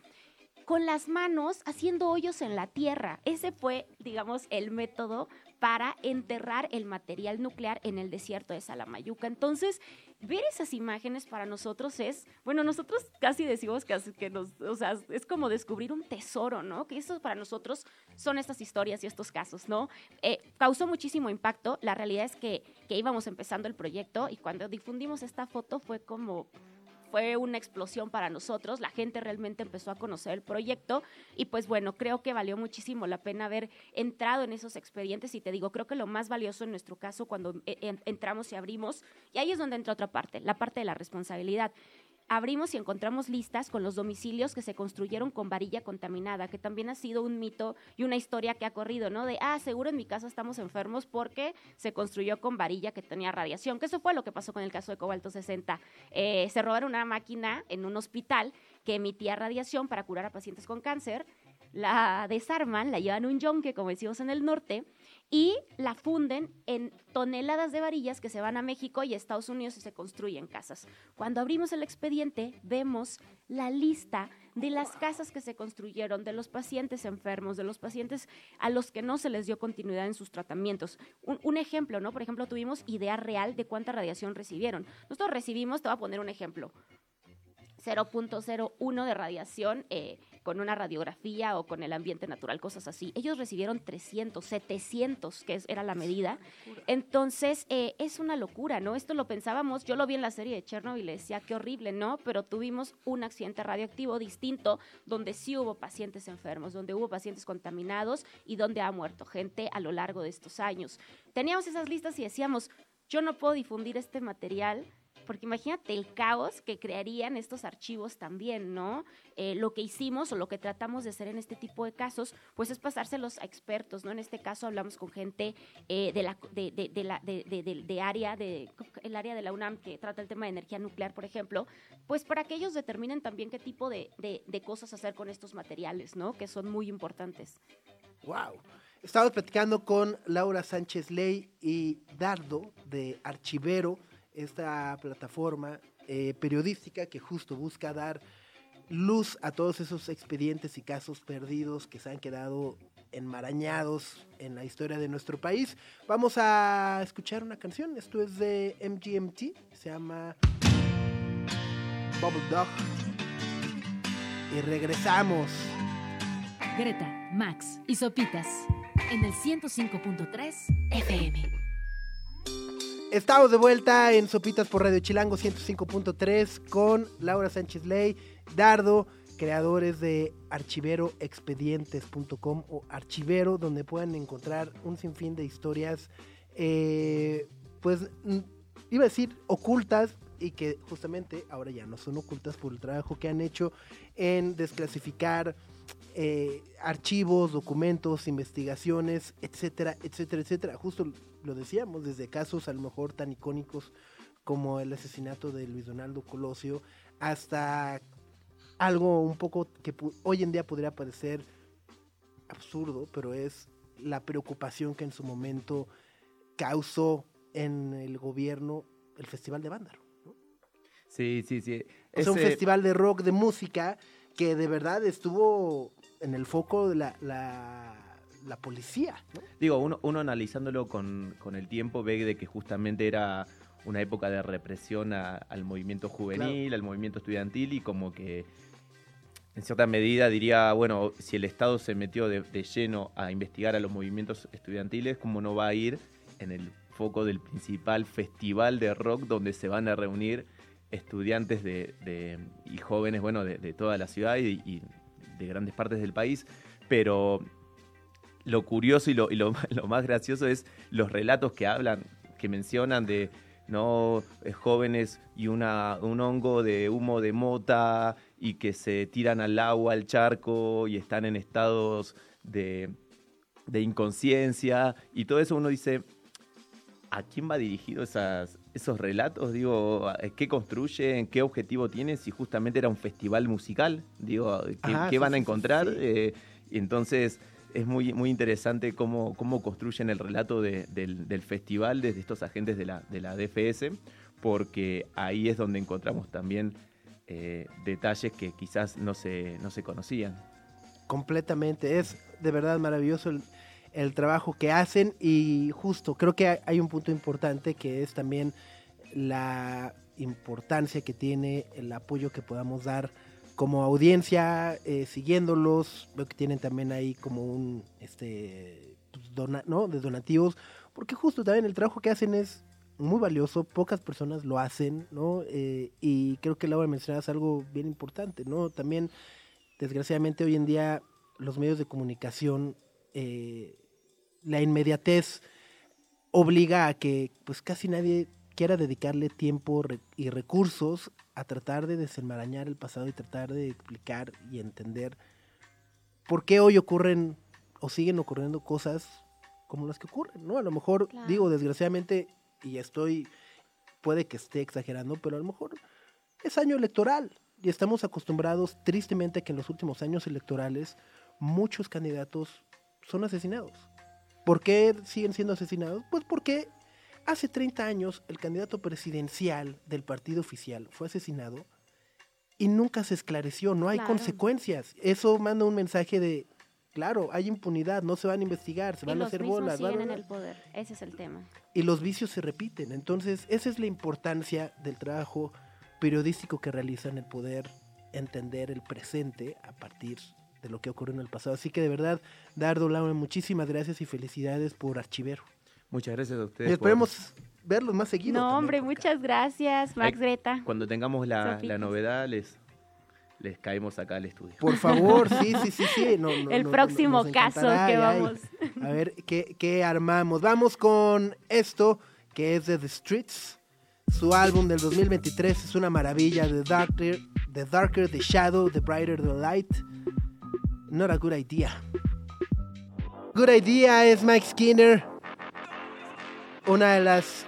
con las manos haciendo hoyos en la tierra. Ese fue, digamos, el método para enterrar el material nuclear en el desierto de Salamayuca. Entonces, ver esas imágenes para nosotros es, bueno, nosotros casi decimos que, nos, o sea, es como descubrir un tesoro, ¿no? Que eso para nosotros son estas historias y estos casos, ¿no? Eh, causó muchísimo impacto. La realidad es que, que íbamos empezando el proyecto y cuando difundimos esta foto fue como fue una explosión para nosotros, la gente realmente empezó a conocer el proyecto y pues bueno, creo que valió muchísimo la pena haber entrado en esos expedientes y te digo, creo que lo más valioso en nuestro caso cuando en- entramos y abrimos, y ahí es donde entra otra parte, la parte de la responsabilidad. Abrimos y encontramos listas con los domicilios que se construyeron con varilla contaminada, que también ha sido un mito y una historia que ha corrido, ¿no? De, ah, seguro en mi casa estamos enfermos porque se construyó con varilla que tenía radiación, que eso fue lo que pasó con el caso de Cobalto 60. Eh, se robaron una máquina en un hospital que emitía radiación para curar a pacientes con cáncer, la desarman, la llevan a un yonque, como decimos en el norte, y la funden en toneladas de varillas que se van a México y a Estados Unidos y se construyen casas. Cuando abrimos el expediente, vemos la lista de las casas que se construyeron, de los pacientes enfermos, de los pacientes a los que no se les dio continuidad en sus tratamientos. Un, ejemplo, ¿no? Por ejemplo, tuvimos idea real de cuánta radiación recibieron. Nosotros recibimos, te voy a poner un ejemplo, 0.01 de radiación eh, con una radiografía o con el ambiente natural, cosas así. Ellos recibieron 300, 700, que es- era la medida. Entonces, eh, es una locura, ¿no? Esto lo pensábamos, yo lo vi en la serie de Chernobyl le decía, qué horrible, ¿no? Pero tuvimos un accidente radioactivo distinto donde sí hubo pacientes enfermos, donde hubo pacientes contaminados y donde ha muerto gente a lo largo de estos años. Teníamos esas listas y decíamos, yo no puedo difundir este material porque imagínate el caos que crearían estos archivos también, ¿no? Eh, lo que hicimos o lo que tratamos de hacer en este tipo de casos, pues es pasárselos a expertos, ¿no? En este caso hablamos con gente eh, de la de, área de el área de la UNAM que trata el tema de energía nuclear, por ejemplo, pues para que ellos determinen también qué tipo de- de cosas hacer con estos materiales, ¿no? Que son muy importantes.
Wow. Estamos platicando con Laura Sánchez Ley y Dardo de Archivero, esta plataforma eh, periodística que justo busca dar luz a todos esos expedientes y casos perdidos que se han quedado enmarañados en la historia de nuestro país. Vamos a escuchar una canción, esto es de MGMT, se llama Bubble Dog. Y regresamos.
Greta, Max y Sopitas en el 105.3 FM.
Estamos de vuelta en Sopitas por Radio Chilango 105.3 con Laura Sánchez Ley, Dardo, creadores de archiveroexpedientes.com o archivero, donde puedan encontrar un sinfín de historias, eh, pues iba a decir ocultas, y que justamente ahora ya no son ocultas por el trabajo que han hecho en desclasificar eh, archivos, documentos, investigaciones, etcétera, etcétera, etcétera. Justo lo decíamos, desde casos a lo mejor tan icónicos como el asesinato de Luis Donaldo Colosio, hasta algo un poco que hoy en día podría parecer absurdo, pero es la preocupación que en su momento causó en el gobierno el Festival de Vándaro. ¿no?
Sí, sí, sí.
Es un festival de rock, de música, que de verdad estuvo en el foco de la, la, la policía. ¿no?
Digo, uno, uno analizándolo con, con el tiempo ve de que justamente era una época de represión a- al movimiento juvenil, al movimiento estudiantil y como que en cierta medida diría, bueno, si el Estado se metió de, de lleno a investigar a los movimientos estudiantiles, ¿cómo no va a ir en el foco del principal festival de rock donde se van a reunir estudiantes de, de- y jóvenes, bueno, de, de toda la ciudad y, y de grandes partes del país? Pero lo curioso y lo, [laughs] lo más gracioso es los relatos que hablan, que mencionan de no Eh, jóvenes y una, un hongo de humo de mota y que se tiran al agua, al charco y están en estados de, de inconsciencia y todo eso uno dice, ¿a quién va dirigido esas, esos relatos? Digo, ¿qué construyen? ¿Qué objetivo tiene? Si justamente era un festival musical, digo, ¿qué,
sí,
van a
sí,
encontrar?
sí.
Eh, entonces es muy, muy interesante cómo, cómo construyen el relato de- del, del festival desde estos agentes de la, de la DFS, porque ahí es donde encontramos también eh, detalles que quizás no se, no se conocían.
Completamente. Es de verdad maravilloso el, el trabajo que hacen y justo creo que hay, un punto importante que es también la importancia que tiene el apoyo que podamos dar como audiencia eh, siguiéndolos. Veo que tienen también ahí como un este pues, dona- ¿no? de donativos porque justo también el trabajo que hacen es muy valioso, pocas personas lo hacen, ¿no? Eh, y creo que Laura mencionabas algo bien importante, ¿no? También desgraciadamente hoy en día los medios de comunicación, eh, la inmediatez obliga a que pues casi nadie quiera dedicarle tiempo y recursos a tratar de desenmarañar el pasado y tratar de explicar y entender por qué hoy ocurren o siguen ocurriendo cosas como las que ocurren, ¿no? A lo mejor,
Claro.
digo, desgraciadamente, y estoy, puede que esté exagerando, pero a lo mejor es año electoral y estamos acostumbrados tristemente a que en los últimos años electorales muchos candidatos son asesinados. ¿Por qué siguen siendo asesinados? Pues porque hace 30 años el candidato presidencial del partido oficial fue asesinado y nunca se esclareció, no hay
Claro.
consecuencias. Eso manda un mensaje de, claro, hay impunidad, no se van a investigar, se
Y
van a hacer bolas.
siguen
bla,
en el poder. Ese es el tema.
y los vicios se repiten. Entonces, esa es la importancia del trabajo periodístico que realizan, el poder entender el presente a partir de lo que ocurrió en el pasado. Así que de verdad, Dardo Laura, muchísimas gracias y felicidades por Archivero.
Muchas gracias a
Y
ustedes. por-
esperemos verlos más seguido.
No,
también
hombre,
por
muchas gracias, Max
Ay,
Greta.
Cuando tengamos la, la novedad, les, les caemos acá al estudio.
Por favor, [laughs] sí, sí, sí, sí. no, no,
el
no,
próximo caso que
Ay, ay.
vamos.
A ver, ¿qué, qué armamos? Vamos con esto, que es de The Streets. Su álbum del 2023 es una maravilla. The Darker, the darker the Shadow, The Brighter the Light. Not a good idea. Good idea es Mike Skinner. Una de las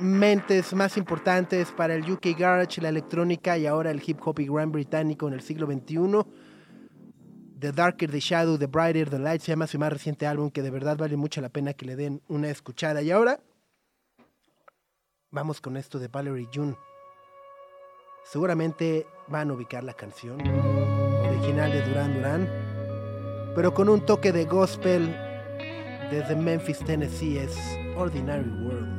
mentes más importantes para el UK Garage, la electrónica y ahora el hip hop y gran británico en el siglo XXI. The Darker the Shadow, The Brighter the Light se llama su más reciente álbum que de verdad vale mucho la pena que le den una escuchada. Y ahora vamos con esto de Valerie June. Seguramente van a ubicar la canción original de Duran Duran, pero con un toque de gospel desde Memphis, Tennessee es Ordinary World.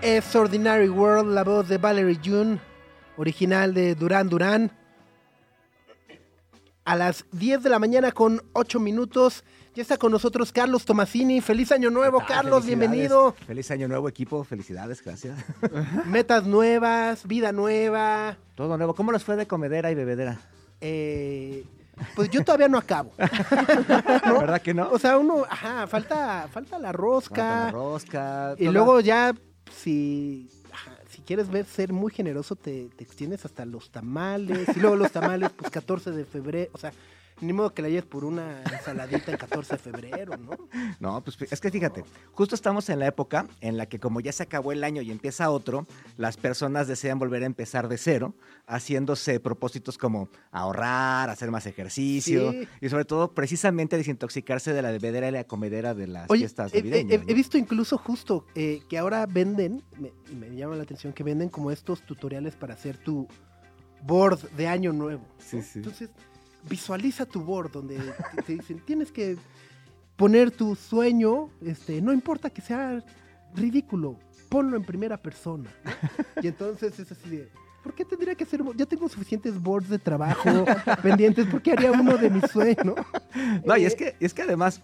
Es Ordinary World, la voz de Valerie June, original de Duran Duran. A las 10 de la mañana con 8 minutos. Ya está con nosotros Carlos Tomasini. Feliz año nuevo,
Ah,
Carlos. Bienvenido.
Feliz año nuevo, equipo. Felicidades, gracias. [laughs]
Metas nuevas, vida nueva.
Todo nuevo. ¿Cómo les fue de comedera y bebedera?
Eh, pues yo todavía no acabo. [laughs] ¿No?
¿Verdad que no?
O sea, uno, ajá, falta, falta la rosca.
Falta la rosca.
y
toda-
luego ya si, si quieres ver ser muy generoso, te, te extiendes hasta los tamales. Y luego los tamales, pues 14 de febrero. O sea, ni modo que la lleves por una ensaladita el 14 de febrero, ¿no?
No, pues es que fíjate, justo estamos en la época en la que como ya se acabó el año y empieza otro, las personas desean volver a empezar de cero, haciéndose propósitos como ahorrar, hacer más ejercicio
Sí.
y sobre todo precisamente desintoxicarse de la bebedera y la comedera de las
Oye,
fiestas
he, he-
navideñas.
he-
¿no?
he visto incluso justo eh, que ahora venden, me, me llama la atención, que venden como estos tutoriales para hacer tu board de año nuevo. ¿no?
Sí, sí.
Entonces, visualiza tu board donde te, te dicen, tienes que poner tu sueño, este, no importa que sea ridículo, ponlo en primera persona. Y entonces es así de, ¿por qué tendría que hacer? Ya tengo suficientes boards de trabajo [laughs] pendientes, ¿por qué haría uno de mis sueños?
No, y
Eh,
es que, y es que además,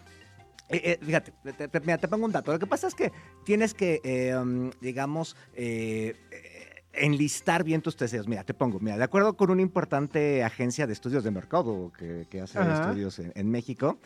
eh, eh, fíjate, te, te- mira, te pongo un dato. Lo que pasa es que tienes que, eh, um, digamos, eh, eh, enlistar bien tus deseos. Mira, te pongo, mira, de acuerdo con una importante agencia de estudios de mercado que, que hace
Ajá.
estudios en, en México,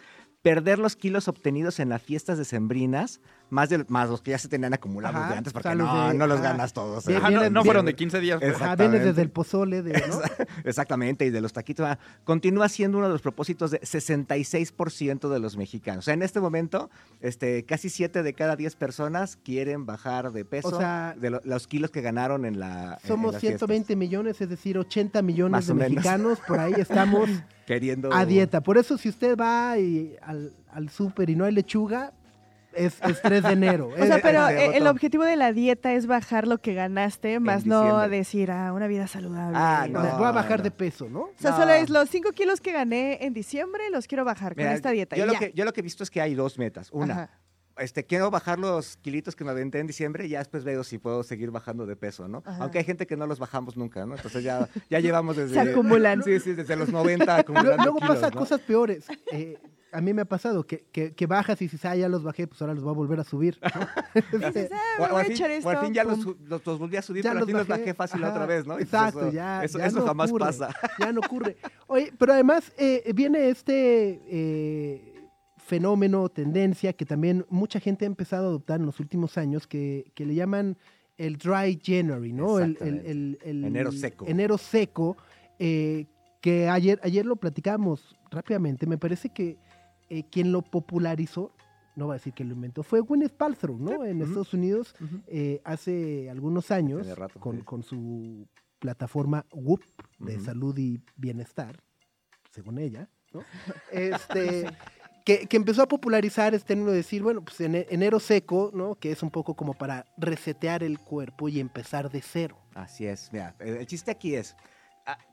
perder los kilos obtenidos en las fiestas decembrinas, más, de, más los que ya se tenían acumulados
Ajá,
de antes, porque
sea, los
no,
de-
no los
ah,
ganas todos. ¿eh?
Ajá, no, fueron de
vienen-
15 días. pues.
Ajá, desde el pozole de, ¿no? [laughs]
Exactamente, y de los taquitos. ah, Continúa siendo uno de los propósitos de 66% de los mexicanos. O sea, en este momento, este, casi 7 de cada 10 personas quieren bajar de peso
O sea,
de lo- los kilos que ganaron en la. en- en
Somos
las
120
fiestas.
millones, es decir, 80 millones
Más
de mexicanos, por ahí estamos [laughs]
Queriendo.
a dieta. Por eso si usted va y al, al súper y no hay lechuga, es, es 3 de enero.
O sea,
Es-
pero eh, el objetivo de la dieta es bajar lo que ganaste, más no decir, ah, una vida saludable.
Ah, no.
voy a bajar
no.
de peso, ¿no?
O sea,
No.
solo es los 5 kilos que gané en diciembre, los quiero bajar
Mira,
con esta dieta.
Yo
y
lo,
ya.
que, yo lo que he visto es que hay dos metas. Una,
Ajá.
este, quiero bajar los kilitos que me aventé en diciembre y ya después veo si puedo seguir bajando de peso, ¿no?
Ajá.
Aunque hay gente que no los bajamos nunca, ¿no? Entonces ya, ya llevamos [laughs] desde...
Se acumulan.
Sí, sí, desde los 90 [laughs]
Luego,
acumulando
luego
kilos,
pasa
¿no?
cosas peores. Eh, a mí me ha pasado que, que, que bajas y dices, ah, ya los bajé, pues ahora los voy a volver a subir. ¿no? [laughs] [laughs]
Dices, ah,
O,
me
o
voy a
al fin,
echar
o
esto.
al fin ya los, los, los volví a subir,
Ya
pero al
los
fin los
bajé,
bajé fácil
ajá,
otra vez, ¿no? Pues
Exacto,
eso,
ya.
Eso,
ya
eso
no
jamás
ocurre,
pasa.
Ya no ocurre. Oye, pero además eh, viene este eh, fenómeno, tendencia, que también mucha gente ha empezado a adoptar en los últimos años, que, que le llaman el dry January, ¿no? El, el- el- el-
Enero seco.
Enero seco, eh, que ayer, ayer lo platicamos rápidamente. Me parece que eh, quien lo popularizó, no va a decir que lo inventó, fue Gwyneth Paltrow, ¿no? En. Estados Unidos eh, hace algunos años,
rato,
con,
sí.
con su plataforma Whoop de salud y bienestar, según ella, ¿no? [laughs] Este, que, que empezó a popularizar este término de decir, bueno, pues en enero seco, ¿no? Que es un poco como para resetear el cuerpo y empezar de cero.
Así es, mira, el, el chiste aquí es,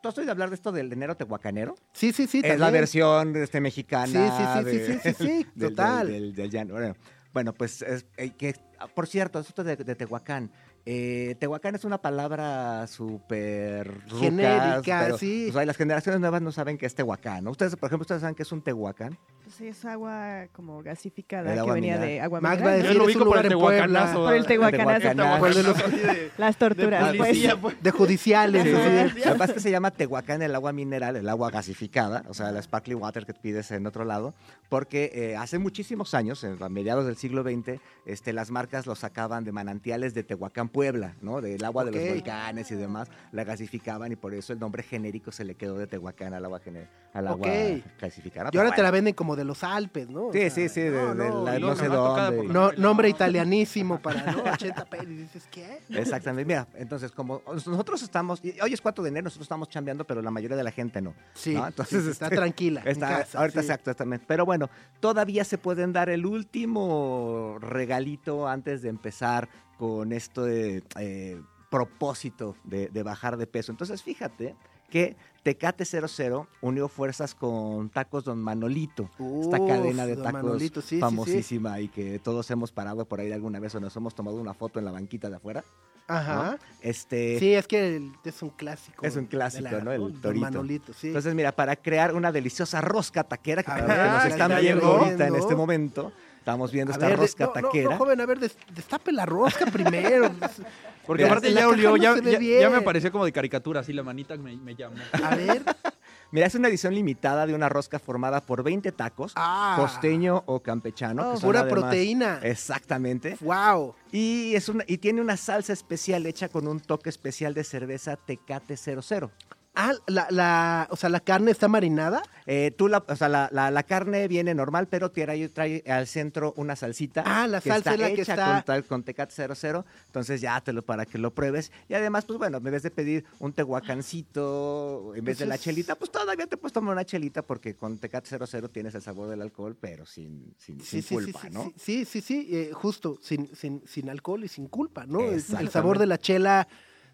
¿tú has oído hablar de esto del enero tehuacanero?
Sí, sí, sí.
es la versión este, mexicana.
Sí, sí, sí,
de-
sí, sí, sí, sí, [laughs]
del-
total.
Del, del-. Bueno, bueno, pues, es, eh, que, ah, por cierto, esto de, de Tehuacán. eh, Tehuacán es una palabra súper rucas,
Genérica,
pero,
sí.
o sea, las generaciones nuevas no saben qué es Tehuacán, ¿no? Ustedes, por ejemplo, ¿ustedes saben qué es un Tehuacán?
Pues sí, es agua como gasificada que venía
mineral.
de agua
Max va a
mineral.
decir,
Yo lo
es un
ubico por
lugar
el
en Puebla.
Por el tehuacanazo.
De-
Las torturas,
de
pues.
policía, pues.
De judiciales.
Sí, sí.
de-
Lo que pasa es que se llama Tehuacán el agua mineral, el agua gasificada, o sea, la sparkling water que pides en otro lado, porque eh, hace muchísimos años, en- a mediados del siglo XX, este, las marcas lo sacaban de manantiales de Tehuacán, Puebla, ¿no? Del agua de
Ok.
los volcanes y demás, la gasificaban y por eso el nombre genérico se le quedó de Tehuacán al agua, al agua gasificada.
Y ahora
Pero
te la
bueno.
venden como de los Alpes, ¿no? O
Sí,
sea,
sí, sí, de,
no,
de
no,
la- no sé dónde.
No, nombre italianísimo para, ¿no? [laughs] 80 pesos. Y dices, ¿qué?
Exactamente. Mira, entonces, como nosotros estamos, y hoy es 4 de enero, nosotros estamos chambeando, pero la mayoría de la gente no.
Sí,
¿no? Entonces,
sí, está
este,
tranquila. en
Está,
casa,
ahorita
sí.
exacto, exactamente. Pero bueno, todavía se pueden dar el último regalito antes de empezar con este eh, propósito de, de bajar de peso. Entonces, fíjate que Tecate 00 unió fuerzas con Tacos Don Manolito, esta
Uf,
cadena de tacos
Manolito, sí, sí, sí.
famosísima y que todos hemos parado por ahí alguna vez o nos hemos tomado una foto en la banquita de afuera. ¿no?
Ajá.
Este,
Sí, es que el- es un clásico.
Es un clásico, ¿no? El
Don
torito.
Manolito, sí.
Entonces, mira, para crear una deliciosa rosca taquera que para los que nos están
está
viendo
viendo.
ahorita en este momento, estamos viendo
A
esta
ver,
rosca
no,
taquera.
No, joven, a ver, des- destape la rosca primero. [laughs]
Porque
Mira,
aparte ya olió,
no
ya, me pareció como de caricatura, así la manita me, me llamó.
A ver. [laughs]
Mira, es una edición limitada de una rosca formada por 20 tacos,
Ah.
costeño o campechano.
Oh,
que son
Pura
además-
proteína.
Exactamente.
Wow.
Y, es una, y tiene una salsa especial hecha con un toque especial de cerveza Tecate 00.
Ah, la, la, o sea, la carne está marinada.
Eh, tú la, o sea, la, la- la carne viene normal, pero trae, trae al centro una salsita.
Ah, la salsa es la que está-
con, con Tecate 00. Entonces ya te lo para que lo pruebes. Y además, pues bueno, en vez de pedir un tehuacancito en vez de la
Entonces-
chelita, pues todavía te puedes tomar una chelita porque con Tecate 00 tienes el sabor del alcohol, pero sin, sin, sin culpa,
sí,
¿no?
sí, sí, sí, sí, eh, justo, sin, sin, sin alcohol y sin culpa, ¿no? El- sabor de la chela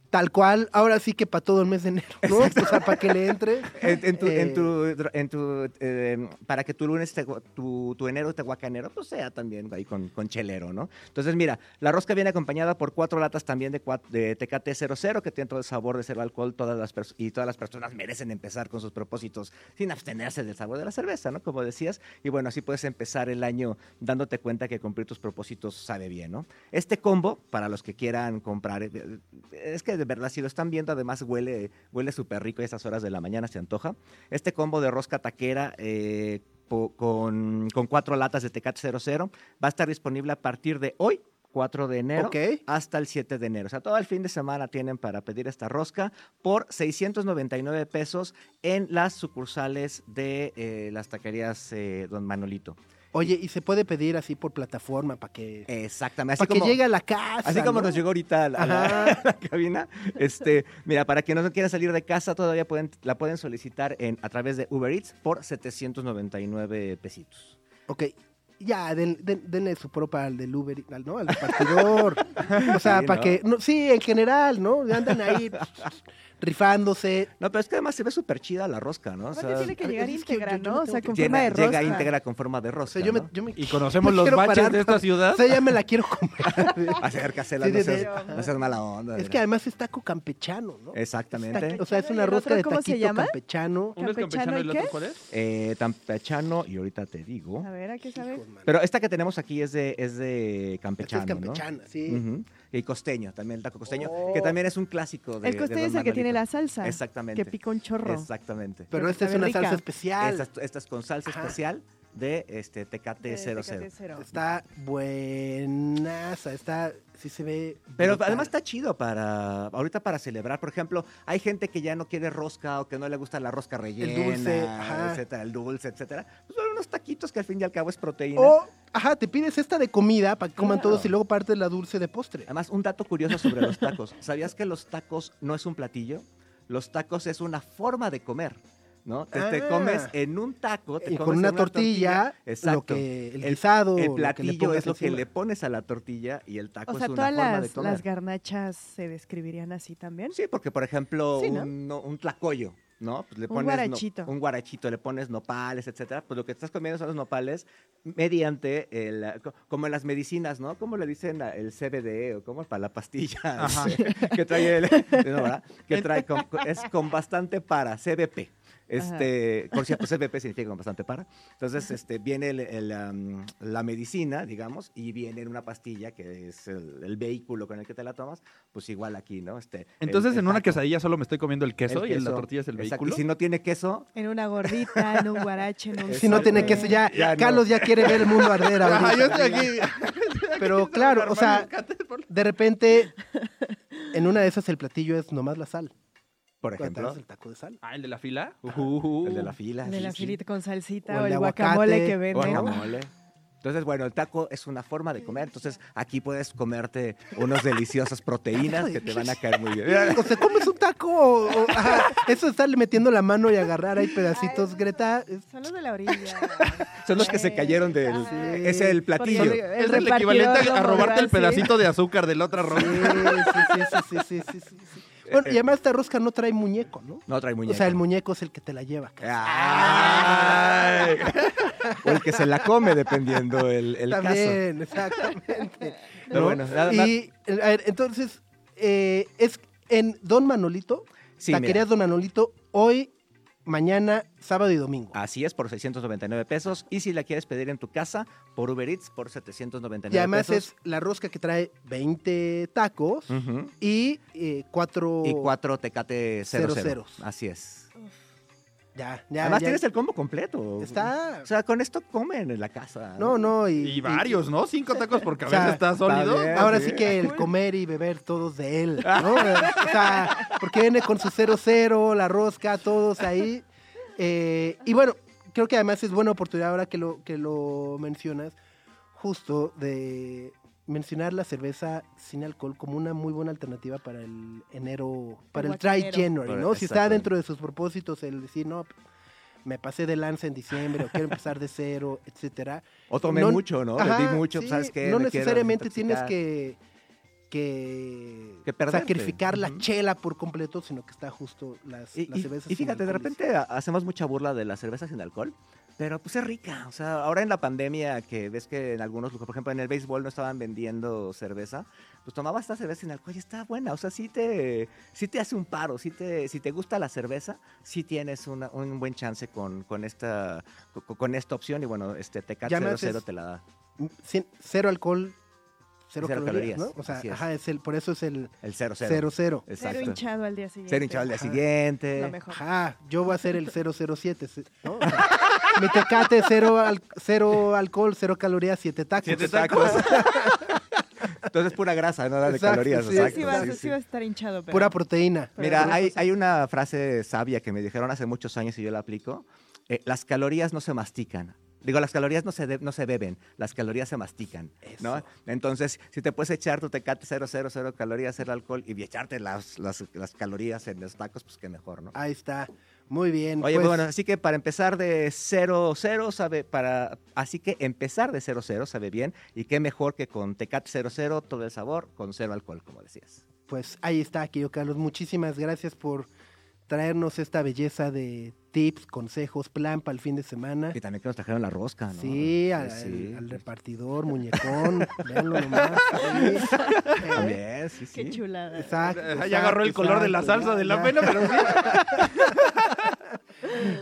tal cual, ahora sí que para todo el mes de enero, ¿no? O sea, para que le entre.
En, en tu, en tu- en tu, eh, para que tu lunes, te- tu, tu enero tehuacanero, pues sea también ahí con, con chelero, ¿no? Entonces, mira, la rosca viene acompañada por cuatro latas también de, de Tecate 00, que tienen todo el sabor de cero alcohol, todas las pers- y todas las personas merecen empezar con sus propósitos sin abstenerse del sabor de la cerveza, ¿no? Como decías, y bueno, así puedes empezar el año dándote cuenta que cumplir tus propósitos sabe bien, ¿no? Este combo, para los que quieran comprar, eh, es que de verdad, si lo están viendo, además huele huele súper rico a esas horas de la mañana, se antoja. Este combo de rosca taquera eh, con, con cuatro latas de Tecate 00 va a estar disponible a partir de hoy, 4 de enero, hasta el 7 de enero. O sea, todo el fin de semana tienen para pedir esta rosca por 699 pesos en las sucursales de eh, las taquerías eh, Don Manolito.
Oye, y se puede pedir así por plataforma para que,
Exactamente. Así
para que llegue a la casa.
Así como
¿no?
nos llegó ahorita a la, a la-
Ajá. [laughs]
a la cabina. Este, mira, para quienes no quieran salir de casa, todavía pueden, la pueden solicitar en, a través de Uber Eats por 799 pesitos.
Ok, ya, den- den- denle su propa al del Uber, al, ¿no? Al repartidor. [laughs] o sea,
Sí,
para
¿no?
que, no, sí, en general, ¿no? Andan ahí [laughs] rifándose.
No, pero es que además se ve súper chida la rosca, ¿no? O sea,
tiene que llegar
que
íntegra,
yo no.
O sea,
que-
con
llena-
forma de rosca.
llega íntegra con forma de
O
rosca.
sea, yo me,
¿no?
yo me-
Y conocemos los baches
parar
de esta ciudad.
O sea, ya me la quiero comer. [laughs]
Acércasela,
Sí,
no, seas,
de-
no seas mala onda.
es que además es taco campechano, ¿no?
Exactamente.
O sea, es
¿Y
una rosca de
cómo se
taquito
llama?
campechano.
Uno es
¿Campechano
campechano y el otro
qué?
cuál es?
Eh, tampechano, y ahorita te digo.
A ver, ¿a qué sabe?
Hijo, man.
Pero esta que tenemos aquí es de, es de campechano,
es campechana, sí.
Y costeño, también el taco costeño,
Oh.
que también es un clásico de
El costeño es el que tiene la salsa.
Exactamente.
Que pica un chorro.
Exactamente.
Pero
Pero
esta es una
rica.
salsa especial.
Esta, esta es con salsa
Ajá.
especial de este Tecate
De
00.
Tecate Cero.
Está buenaza, está, sí se ve.
Pero
brutal.
además está chido para ahorita para celebrar. Por ejemplo, hay gente que ya no quiere rosca o que no le gusta la rosca rellena,
dulce, ajá.
etcétera, el dulce, etcétera. Pues son unos taquitos que al fin y al cabo es proteína.
O, ajá, te pides esta de comida para que coman
Claro.
todos y luego parte de la dulce de postre.
Además, un dato curioso sobre los tacos. [laughs] ¿Sabías que los tacos no es un platillo? Los tacos es una forma de comer. ¿No? Te, te
Ah.
comes en un taco, te
Y
comes
con
en
una tortilla,
exacto.
lo que, el guisado,
El
lo que le
platillo es lo que le pones a la tortilla y el taco
O sea,
es una
todas
forma de comer.
las garnachas se describirían así también.
Sí, porque por ejemplo,
Sí, ¿no?
un, no- un tlacoyo, ¿no? Pues le
Un
pones no-
guarachito.
un guarachito, le pones nopales, etcétera. Pues lo que estás comiendo son los nopales mediante el, co- como en las medicinas, ¿no? Como le dicen el CBD o como para la pastilla
Ajá.
este, que trae el, [laughs] no, que trae con- es con bastante para CBP. Este, por cierto, CBP significa con bastante para. Entonces, este, viene el- el, am, la medicina, digamos, y viene en una pastilla que es el, el vehículo con el que te la tomas, pues igual aquí, ¿no? Este,
Entonces,
el- el
en una quesadilla solo me estoy comiendo el queso
El
y en la tortilla es el
Exacto.
vehículo.
Y si no tiene queso,
En una gordita, en un guarache, en un
Si no tiene queso, ya,
Ya no.
Carlos ya quiere ver el mundo arder [laughs]
Ajá, [laughs] yo estoy aquí.
Pero claro, o sea, de repente, [laughs] en una de esas el platillo es nomás la sal.
Por ejemplo,
el taco de sal.
Ah, el de la fila. Ujú.
el de la fila.
De la
sí,
filita con salsita
O
o,
el
el,
de
guacamole
aguacate,
que venden.
Guacamole. Entonces, bueno, el taco es una forma de comer. Entonces, aquí puedes comerte unas deliciosas proteínas que te van a caer muy bien.
O sea, comes un taco o, o- ajá, eso de estarle metiendo la mano y agarrar ahí pedacitos,
Ay,
Greta.
Son los de la orilla. [laughs]
Son los que se cayeron del... Es el platillo.
Porque
Es el equivalente a, robarte el pedacito de azúcar del otro arroz.
Sí, sí, sí, sí, sí, sí, sí, sí. Bueno, y [laughs] además esta rosca no trae muñeco, ¿no?
No trae muñeco.
O sea, el muñeco es el que te la lleva.
¡Ay! o el que se la come, dependiendo el, el caso.
También, exactamente. [laughs]
Pero
¿no?
bueno, nada más.
Y, a ver, entonces, eh, es en Don Manolito,
Sí,
Taquerías. Don Manolito, hoy, mañana, sábado y domingo.
Así es, por 699 pesos. Y si la quieres pedir en tu casa, por Uber Eats, por 799
y además
pesos.
es la rosca que trae 20 tacos
Ujú.
y eh, cuatro...
Y cuatro Tecate 00.
Cero ceros.
Así es.
Ya, ya.
Además
ya.
tienes el combo completo.
Está.
O sea, con esto comen en la casa.
No, no, y.
Y varios, ¿no? Cinco [laughs] tacos por
O
cabeza
sea,
está sólido.
bien.
Ahora
Sí.
sí que el [laughs] comer y beber todos de él, ¿no? O sea, porque viene con su 00, la rosca, todos ahí. Eh, y bueno, creo que además es buena oportunidad ahora que lo, que lo mencionas, justo de mencionar la cerveza sin alcohol como una muy buena alternativa para el enero, para el dry
guacanero.
January,
Para-
¿no? Si está dentro de sus propósitos el decir, no, me pasé de lanza en diciembre o quiero empezar de cero, etcétera.
O tomé
No-
mucho, ¿no?
Ajá,
Bebí mucho,
sí,
¿sabes qué?
No
Me
necesariamente tienes que, que,
Que
sacrificar la chela por completo, sino que está justo las,
Y,
las cervezas.
y fíjate, de
alcohol.
repente ha- hacemos mucha burla de la cerveza sin alcohol, pero pues es rica. O sea, ahora en la pandemia que ves que en algunos, por ejemplo, en el béisbol no estaban vendiendo cerveza, pues tomaba esta cerveza sin alcohol y está buena. O sea, sí te, sí te hace un paro. Sí te, si te gusta la cerveza, sí tienes una- un buen chance con, con esta, con, con esta opción. Y bueno, este Tecate
Ya me
00
haces-
te la da.
Sin- cero alcohol, cero,
Cero
calorías,
calorías,
¿no? O sea,
es.
ajá, es el, por eso es el
El 00.
cero, cero.
Cero
Exacto.
hinchado al día siguiente.
Cero hinchado al día
Ajá.
siguiente.
Lo mejor.
Ajá, yo voy a hacer el 007, ¿no? O sea, [laughs] mi tecate, cero, al- cero alcohol, cero calorías, siete tacos.
Siete tacos. [laughs]
Entonces pura grasa, no de calorías.
sí,
Sí,
exacto,
sí vas,
sí,
sí a estar hinchado. Pero...
Pura proteína.
Pero
Mira, hay, hay una frase sabia que me dijeron hace muchos años y yo la aplico. Eh, las calorías no se mastican. Digo, las calorías no se, de- no se beben, las calorías se mastican, ¿no? Entonces, si te puedes echar tu tecate 0, 0, 0 calorías, cero alcohol y echarte las, las, las calorías en los tacos, pues qué mejor, ¿no?
Ahí está. Muy bien.
Oye,
pues,
bueno, así que para empezar de 0, 0, sabe, para, así que empezar de 0, 0 sabe bien y qué mejor que con Tecate 0, 0, todo el sabor, con cero alcohol, como decías.
pues ahí está, querido Carlos. Muchísimas gracias por traernos esta belleza de tips, consejos, plan para el fin de semana.
Y también que nos trajeron la rosca, ¿no?
Sí, al,
Sí.
repartidor, muñecón, [laughs] véanlo nomás. Eh,
También, sí, sí.
Qué chulada.
Exacto.
Ya agarró el color de la salsa
ya,
de la
ya.
pena, pero sí. [laughs]